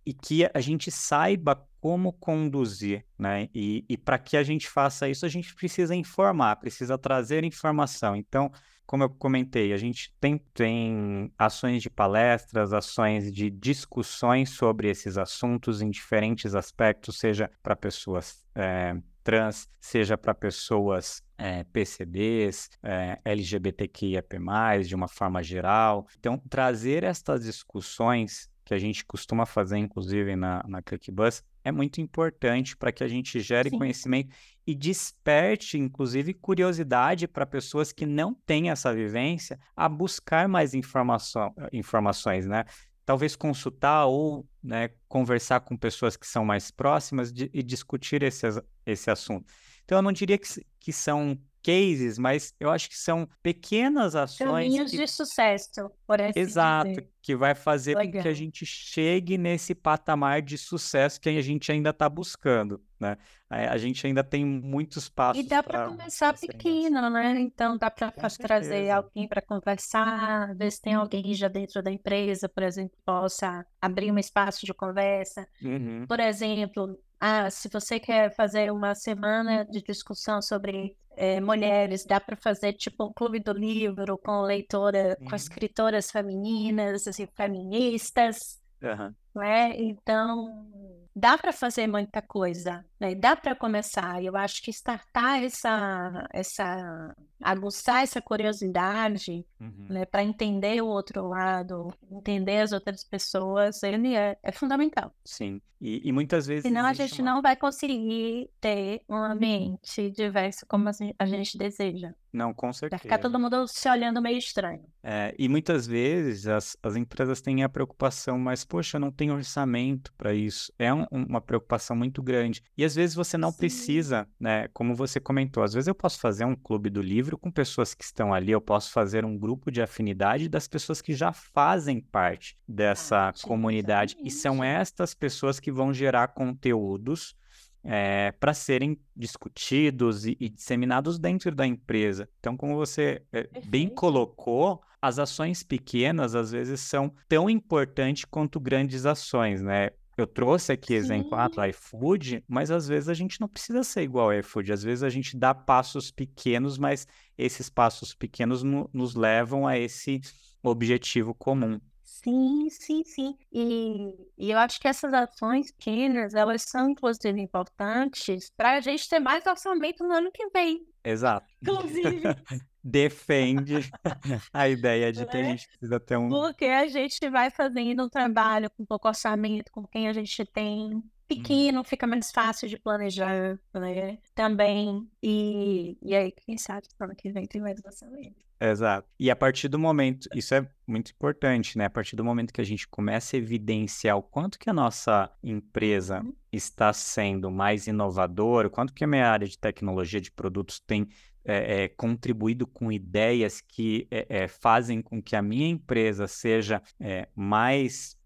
e que a gente saiba como conduzir, né? E, e para que a gente faça isso, a gente precisa informar, precisa trazer informação. Então, como eu comentei, a gente tem, tem ações de palestras, ações de discussões sobre esses assuntos em diferentes aspectos, seja para pessoas é, trans, seja para pessoas é, PCDs, é, LGBTQIAP+, de uma forma geral. Então, trazer estas discussões que a gente costuma fazer, inclusive, na, na ClickBus, é muito importante para que a gente gere Sim. conhecimento e desperte, inclusive, curiosidade para pessoas que não têm essa vivência a buscar mais informação, informações, né? Talvez consultar ou né, conversar com pessoas que são mais próximas de, e discutir esse, esse assunto. Então, eu não diria que, que são cases, mas eu acho que são pequenas ações. Caminhos que... de sucesso, por assim Exato, dizer. que vai fazer Legal. com que a gente chegue nesse patamar de sucesso que a gente ainda está buscando, né? A gente ainda tem muitos passos. E dá para começar pequeno, né? Então dá para trazer alguém para conversar, ver se tem alguém já dentro da empresa, por exemplo, possa abrir um espaço de conversa. Uhum. Por exemplo, ah, se você quer fazer uma semana de discussão sobre é, mulheres, dá para fazer tipo um clube do livro com leitora, uhum. com escritoras femininas, assim, feministas, uhum. né? Então dá para fazer muita coisa, né? Dá para começar. Eu acho que startar essa, essa, aguçar essa curiosidade, uhum. né? Para entender o outro lado, entender as outras pessoas, ele é, é fundamental. Sim. E, e, muitas vezes. Senão a gente uma... não vai conseguir ter um ambiente diverso como a gente deseja. Não, com certeza. Vai ficar todo mundo se olhando meio estranho. É, e muitas vezes as, as empresas têm a preocupação, mas, poxa, eu não tenho orçamento para isso. É um, uma preocupação muito grande. E às vezes você não Sim. precisa, né? Como você comentou, às vezes eu posso fazer um clube do livro com pessoas que estão ali, eu posso fazer um grupo de afinidade das pessoas que já fazem parte dessa ah, comunidade. E são estas pessoas que vão gerar conteúdos é, para serem discutidos e, e, disseminados dentro da empresa. Então, como você é, bem colocou, as ações pequenas às vezes são tão importantes quanto grandes ações, né? Eu trouxe aqui exemplo ah, iFood, mas às vezes a gente não precisa ser igual ao iFood. Às vezes a gente dá passos pequenos, mas esses passos pequenos no, nos levam a esse objetivo comum. Sim, sim, sim. E, e eu acho que essas ações pequenas, elas são, inclusive, importantes para a gente ter mais orçamento no ano que vem. Exato. Inclusive. Defende a ideia de que a é? gente precisa ter um. Porque a gente vai fazendo um trabalho com pouco orçamento, com quem a gente tem, pequeno, uhum. fica mais fácil de planejar, né? Também. E, e aí, quem sabe, ano que vem tem mais orçamento. Exato. E a partir do momento, isso é muito importante, né? A partir do momento que a gente começa a evidenciar o quanto que a nossa empresa uhum. está sendo mais inovadora, o quanto que a minha área de tecnologia de produtos tem é, é, contribuído com ideias que é, fazem com que a minha empresa seja mais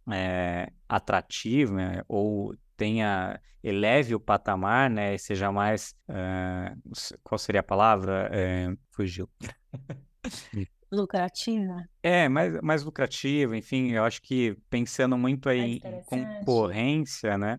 atrativa né? ou tenha eleve o patamar, né, e seja mais uh, qual seria a palavra? Fugiu. Lucrativa? É, mais, mais lucrativa, enfim, eu acho que pensando muito aí em concorrência, né?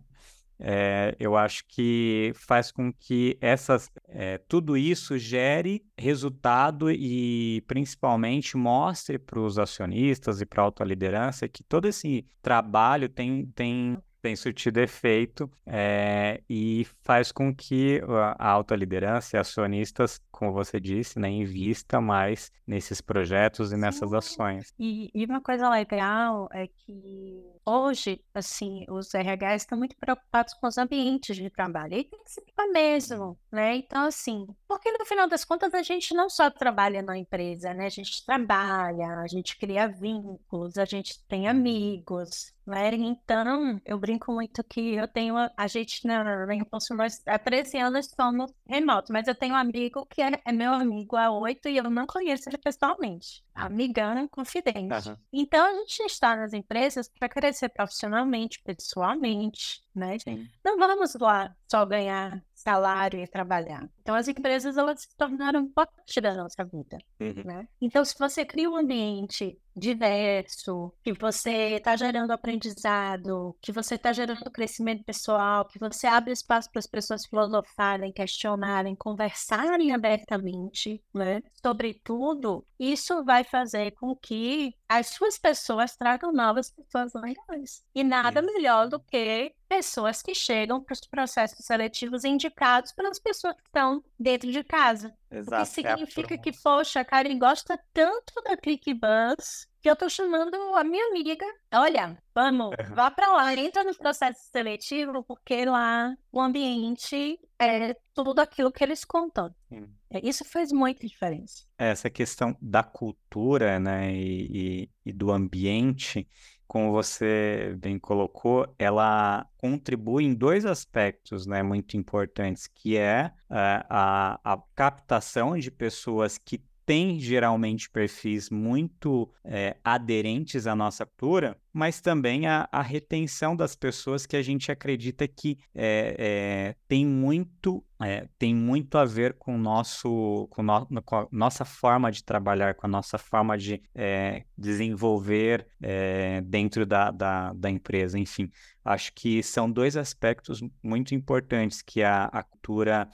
É, eu acho que faz com que essas, é, tudo isso gere resultado e principalmente mostre para os acionistas e para a alta liderança que todo esse trabalho tem, tem tem surtido efeito é, e faz com que a alta liderança e acionistas, como você disse, né, invista mais nesses projetos e nessas Sim. ações. E, e uma coisa legal é que hoje, assim, os RHs estão muito preocupados com os ambientes de trabalho. E tem que ser mesmo, né? Então, assim, porque no final das contas a gente não só trabalha na empresa, né? A gente trabalha, a gente cria vínculos, a gente tem amigos, né? Então, eu brinco muito que eu tenho, a gente na Impulso, nós há 13 anos somos remoto, mas eu tenho um amigo que é, é meu amigo há oito e eu não conheço ele pessoalmente. Amigão, confidente. Uhum. Então, a gente está nas empresas para crescer profissionalmente, pessoalmente, né? Sim. Não vamos lá só ganhar salário e trabalhar. Então, as empresas elas se tornaram parte da nossa vida. Uhum. Né? Então, se você cria um ambiente diverso, que você está gerando aprendizado, que você está gerando crescimento pessoal, que você abre espaço para as pessoas filosofarem, questionarem, conversarem abertamente né, sobre tudo, isso vai fazer com que as suas pessoas tragam novas pessoas legais. E nada melhor do que pessoas que chegam para os processos seletivos indicados pelas pessoas que estão dentro de casa. Exato. O que é significa é que, poxa, a Karen gosta tanto da ClickBus que eu tô chamando a minha amiga. Olha, vamos, vá para lá, entra no processo seletivo, porque lá o ambiente é tudo aquilo que eles contam. É, isso faz muita diferença. Essa questão da cultura, né, e, e, e do ambiente, como você bem colocou, ela contribui em dois aspectos né, muito importantes, que é uh, a, a captação de pessoas que tem geralmente perfis muito é, aderentes à nossa cultura, mas também a, a, retenção das pessoas que a gente acredita que é, é, tem muito tem muito a ver com nosso com, no, com, a nossa forma de trabalhar, com a nossa forma de desenvolver dentro da, da, da, empresa, enfim. Acho que são dois aspectos muito importantes que a, a cultura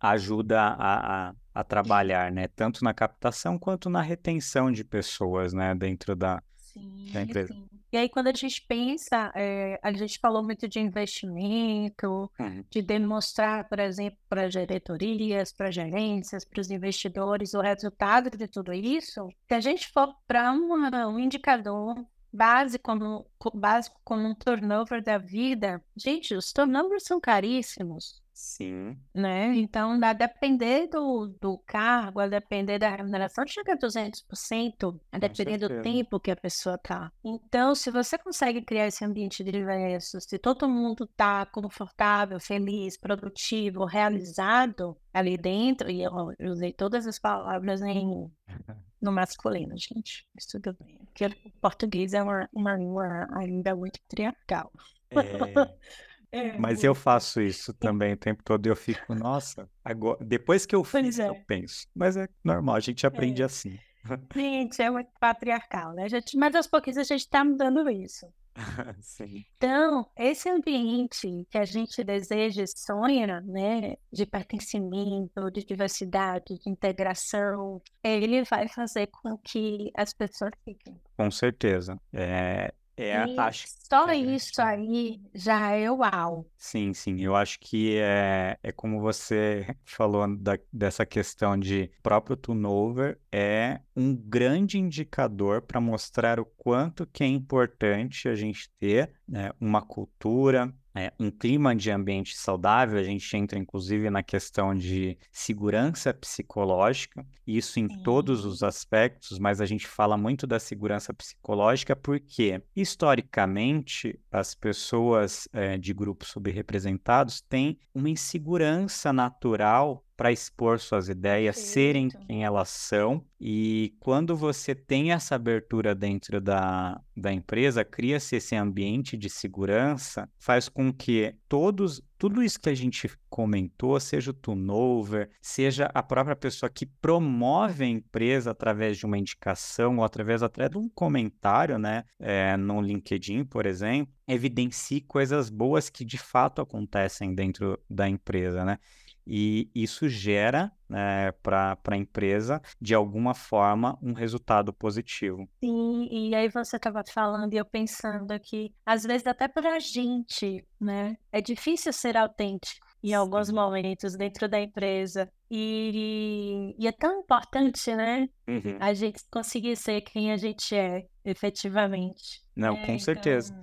ajuda a, a, a, trabalhar, né? Tanto na captação quanto na retenção de pessoas, né? Dentro da, sim, da empresa. Sim. E aí, quando a gente pensa, é, a gente falou muito de investimento, uhum. de demonstrar, por exemplo, para diretorias, para gerências, para os investidores, o resultado de tudo isso. Se a gente for para um indicador básico como, básico como um turnover da vida, gente, os turnovers são caríssimos. Sim. Né? Então, a depender do, do cargo, a depender da remuneração, chega a 200%, a depender do tempo que a pessoa tá. Então, se você consegue criar esse ambiente diverso, se todo mundo tá confortável, feliz, produtivo, realizado ali dentro, e eu, usei todas as palavras em, no masculino, gente, isso tudo bem. Porque o português é uma, uma língua ainda muito patriarcal. É... É, Mas eu faço isso também o tempo todo e eu fico, nossa, agora, depois que eu fiz, é. eu penso. Mas é normal, a gente aprende é. assim. Gente, é muito patriarcal, né? gente, mas aos pouquinhos a gente está mudando isso. Sim. Então, esse ambiente que a gente deseja e sonha, né, de pertencimento, de diversidade, de integração, ele vai fazer com que as pessoas fiquem. Com certeza. É, é, e acho. Só isso aí já é uau. Sim, sim. Eu acho que é, é como você falou da, dessa questão de próprio turnover, é um grande indicador para mostrar o quanto que é importante a gente ter né, uma cultura, é, um clima de ambiente saudável, a gente entra inclusive na questão de segurança psicológica, isso em Sim. todos os aspectos, mas a gente fala muito da segurança psicológica porque, historicamente, as pessoas é, de grupos subrepresentados têm uma insegurança natural para expor suas ideias, Perfeito. serem quem elas são. E quando você tem essa abertura dentro da, da empresa, cria-se esse ambiente de segurança, faz com que todos, tudo isso que a gente comentou, seja o turnover, seja a própria pessoa que promove a empresa através de uma indicação ou através até de um comentário, né, é, no LinkedIn, por exemplo, evidencie coisas boas que de fato acontecem dentro da empresa, né? E isso gera né, para a empresa, de alguma forma, um resultado positivo. Sim, e aí você estava falando e eu pensando aqui, às vezes até para a gente, né? É difícil ser autêntico em alguns momentos dentro da empresa. E, e é tão importante, né? Uhum. A gente conseguir ser quem a gente é, efetivamente. Não, É, com certeza.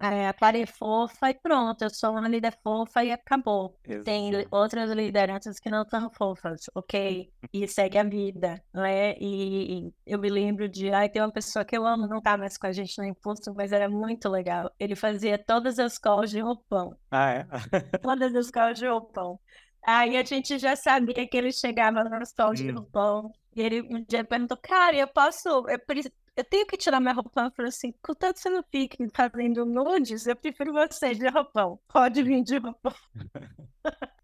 É, a Clara é fofa e pronto, eu sou uma líder fofa e acabou. Tem Exato. outras lideranças que não são fofas, ok? E segue a vida, né? E, e eu me lembro de, ai, tem uma pessoa que eu amo, não tá mais com a gente no Impulso, mas era muito legal. Ele fazia todas as calls de roupão, Ah, é? todas as calls de roupão. Aí a gente já sabia que ele chegava nas calls de Hum. roupão. E ele um dia perguntou, cara, eu posso, eu, eu tenho que tirar minha roupão? Eu falei assim, contanto que você não fique fazendo nudes, eu prefiro você de roupão. Pode vir de roupão.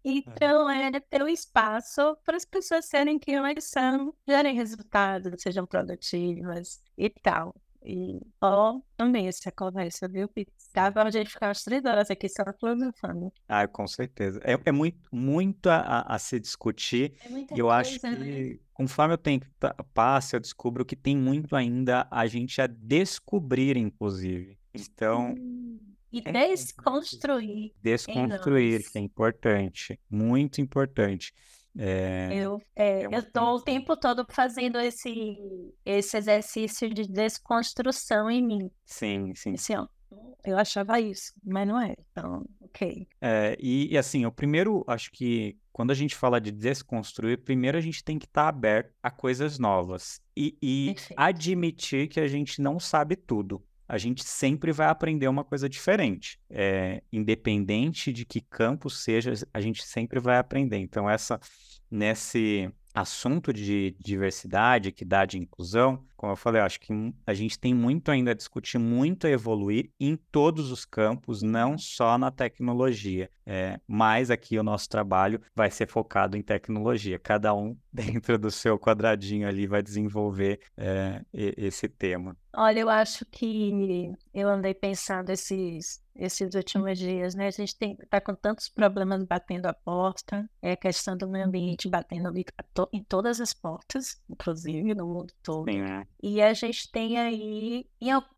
Então, é ter um espaço para as pessoas serem quem elas são, gerem resultados, sejam produtivas e tal. E, ó, amei essa conversa, viu, Pete? Dava pra gente ficar umas três horas aqui só filosofando. Ah, com certeza. É, é muito, muito a, a- a se discutir. É muita E eu acho coisa, né? Conforme o tempo passa, eu descubro que tem muito ainda a gente a descobrir, inclusive. Então, E é desconstruir. desconstruir, que é importante, muito importante. É, Eu, é, é eu tô o tempo todo fazendo esse, esse exercício de desconstrução em mim. Sim, sim. Assim, ó, eu achava isso, mas não é. Então, ok. É, e, e assim, o primeiro, acho que quando a gente fala de desconstruir, primeiro a gente tem que estar aberto a coisas novas e, e admitir que a gente não sabe tudo. A gente sempre vai aprender uma coisa diferente. É, independente de que campo seja, a gente sempre vai aprender. Então, essa nesse assunto de diversidade, equidade e inclusão, como eu falei, eu acho que a gente tem muito ainda a discutir, muito a evoluir em todos os campos, não só na tecnologia. É, mas aqui o nosso trabalho vai ser focado em tecnologia. Cada um dentro do seu quadradinho ali vai desenvolver é, esse tema. Olha, eu acho que eu andei pensando esses, esses últimos dias, né? A gente tem, tá com tantos problemas batendo a porta, é a questão do meio ambiente batendo em todas as portas, inclusive no mundo todo. Sim, né? E a gente tem aí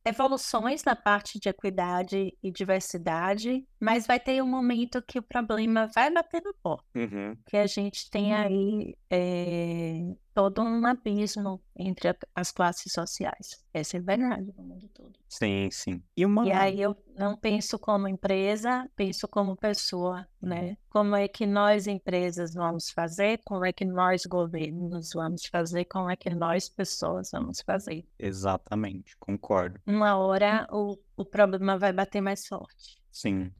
evoluções na parte de equidade e diversidade, mas vai ter um momento que o problema vai bater na porta, Uhum. que a gente tem aí é, todo um abismo entre a- as classes sociais. Essa é verdade no mundo todo. Sim, sim. E uma. E aí eu não penso como empresa, penso como pessoa, né? Como é que nós, empresas, vamos fazer? Como é que nós, governos, vamos fazer? Como é que nós, pessoas, vamos fazer? Exatamente, concordo. Uma hora o, o problema vai bater mais forte. Sim.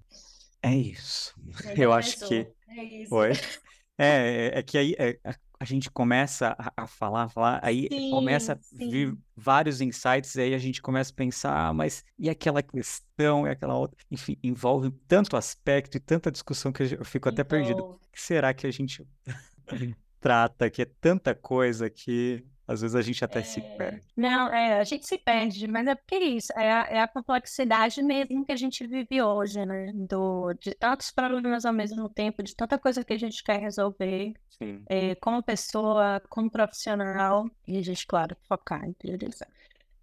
É isso. Ele Eu acho que. É isso. Foi. É, é, é que aí é, a, a gente começa a, a falar, falar, aí começa a Sim, vir sim. vários insights, e aí a gente começa a pensar, ah, mas e aquela questão, e aquela outra? Enfim, envolve tanto aspecto e tanta discussão que eu fico até perdido. Envolve. O que será que a gente trata, que é tanta coisa que às vezes a gente até se É, perde. Não, é, a gente se perde, mas é porque é isso, é a, é a complexidade mesmo que a gente vive hoje, né? Do, de tantos problemas ao mesmo tempo, de tanta coisa que a gente quer resolver, é, como pessoa, como profissional, e a gente, claro, focar em priorizar.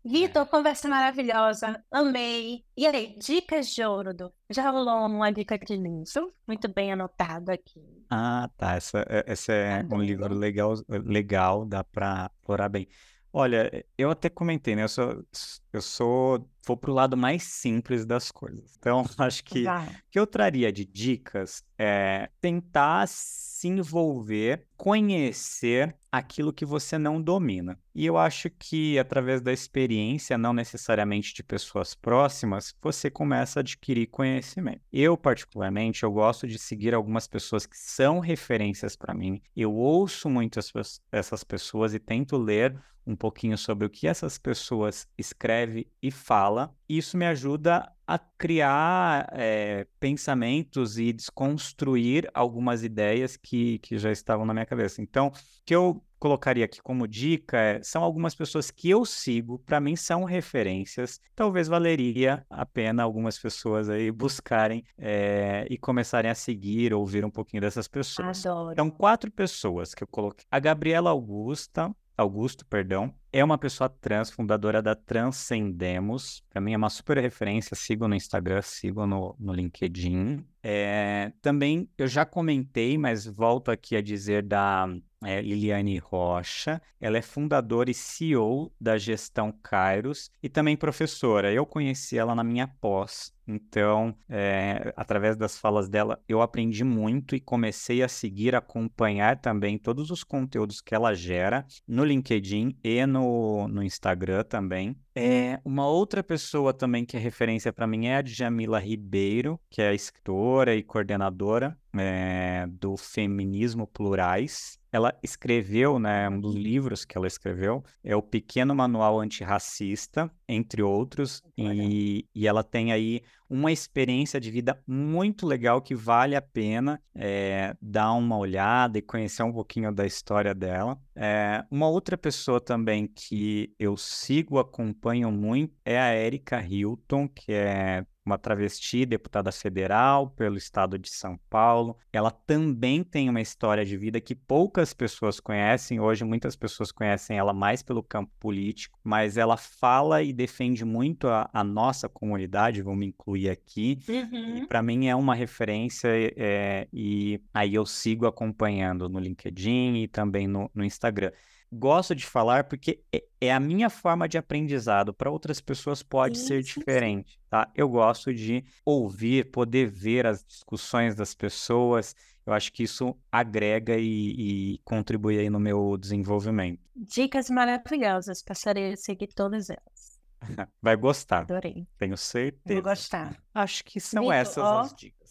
Vitor, conversa maravilhosa, amei. E aí, dicas de ouro, Du? Já rolou uma dica de livro, muito bem anotado aqui. Ah, tá. Essa, é- essa é um livro legal, legal, dá para explorar bem. Olha, eu até comentei, né? Eu sou, eu sou, vou pro lado mais simples das coisas. Então, acho que Vai. o que eu traria de dicas é tentar se envolver, conhecer aquilo que você não domina. E eu acho que através da experiência, não necessariamente de pessoas próximas, você começa a adquirir conhecimento. Eu, particularmente, eu gosto de seguir algumas pessoas que são referências para mim. Eu ouço muito as essas pessoas e tento ler um pouquinho sobre o que essas pessoas escrevem e fala. Isso me ajuda a criar eh, pensamentos e desconstruir algumas ideias que, que já estavam na minha cabeça. Então, o que eu colocaria aqui como dica é, são algumas pessoas que eu sigo, para mim são referências. Talvez valeria a pena algumas pessoas aí buscarem é, e começarem a seguir, ouvir um pouquinho dessas pessoas. Adoro. Então, quatro pessoas que eu coloquei. A Gabriela Augusta, Augusto, perdão, é uma pessoa trans, fundadora da Transcendemos. Para mim é uma super referência. Sigam no Instagram, sigam no, no LinkedIn. É, também eu já comentei, mas volto aqui a dizer da é, Liliane Rocha. Ela é fundadora e CEO da Gestão Kairos e também professora. Eu conheci ela na minha pós. Então, é, através das falas dela, eu aprendi muito e comecei a seguir, acompanhar também todos os conteúdos que ela gera no LinkedIn e no, no Instagram também. É, uma outra pessoa também que é referência para mim é a Djamila Ribeiro, que é escritora e coordenadora é, do Feminismo Plurais. Ela escreveu, né, um dos livros que ela escreveu é o Pequeno Manual Antirracista, entre outros, e, e, ela tem aí uma experiência de vida muito legal que vale a pena é, dar uma olhada e conhecer um pouquinho da história dela. É, uma outra pessoa também que eu sigo, acompanho muito, é a Erika Hilton, que é uma travesti, deputada federal pelo estado de São Paulo. Ela também tem uma história de vida que poucas pessoas conhecem. Hoje, muitas pessoas conhecem ela mais pelo campo político, mas ela fala e defende muito a, a nossa comunidade, vamos incluir aqui. Uhum. E para mim é uma referência, é, e aí eu sigo acompanhando no LinkedIn e também no, no Instagram gosto de falar porque é, é a minha forma de aprendizado. Para outras pessoas pode sim, ser diferente, sim. tá? Eu gosto de ouvir, poder ver as discussões das pessoas. Eu acho que isso agrega e, e contribui aí no meu desenvolvimento. Dicas maravilhosas, passarei a seguir todas elas. Vai gostar. Adorei. Tenho certeza. Vou gostar. Acho que são essas ó, as dicas.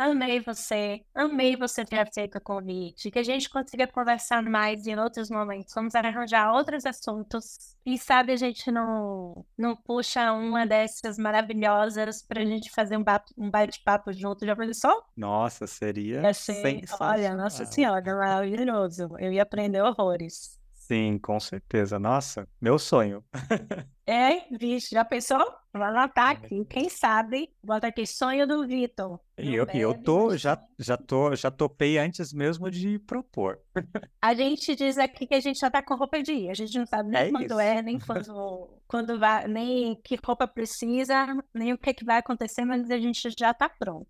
Amei você, amei você ter aceito o convite, que a gente consiga conversar mais em outros momentos. Vamos arranjar outros assuntos. E sabe, a gente não, não puxa uma dessas maravilhosas para a gente fazer um, um bate-papo junto. Já pensou? Nossa, seria. Ser, olha, nossa senhora, maravilhoso. Eu ia aprender horrores. Sim, com certeza. Nossa, meu sonho. É, vixe, já pensou? Vou anotar aqui, quem sabe, bota aqui, sonho do Vitor. E eu, eu tô, já, já tô, já topei antes mesmo de propor. A gente diz aqui que a gente já tá com roupa de ir, a gente não sabe nem é quando isso. é, nem quando, quando vai, nem que roupa precisa, nem o que, que vai acontecer, mas a gente já tá pronto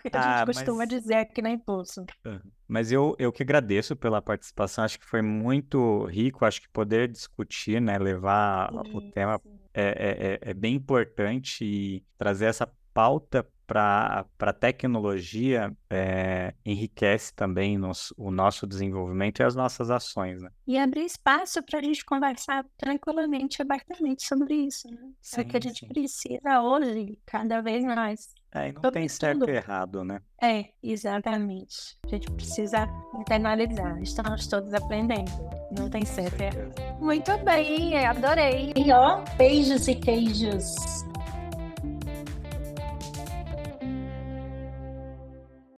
que a ah, gente costuma mas... dizer aqui na Impulso. Mas eu, eu que agradeço pela participação, acho que foi muito rico, acho que poder discutir, né, levar sim, o tema é, é, é, bem importante e trazer essa pauta para a tecnologia é, enriquece também nos, o nosso desenvolvimento e as nossas ações. Né? E abrir espaço para a gente conversar tranquilamente, abertamente sobre isso. Né? Sim, é o que a gente sim. precisa hoje, cada vez mais. É, e não tem certo e errado, né? É, exatamente. A gente precisa internalizar. Estamos todos aprendendo. Não tem certo e errado. Muito bem, adorei. E ó, beijos e queijos.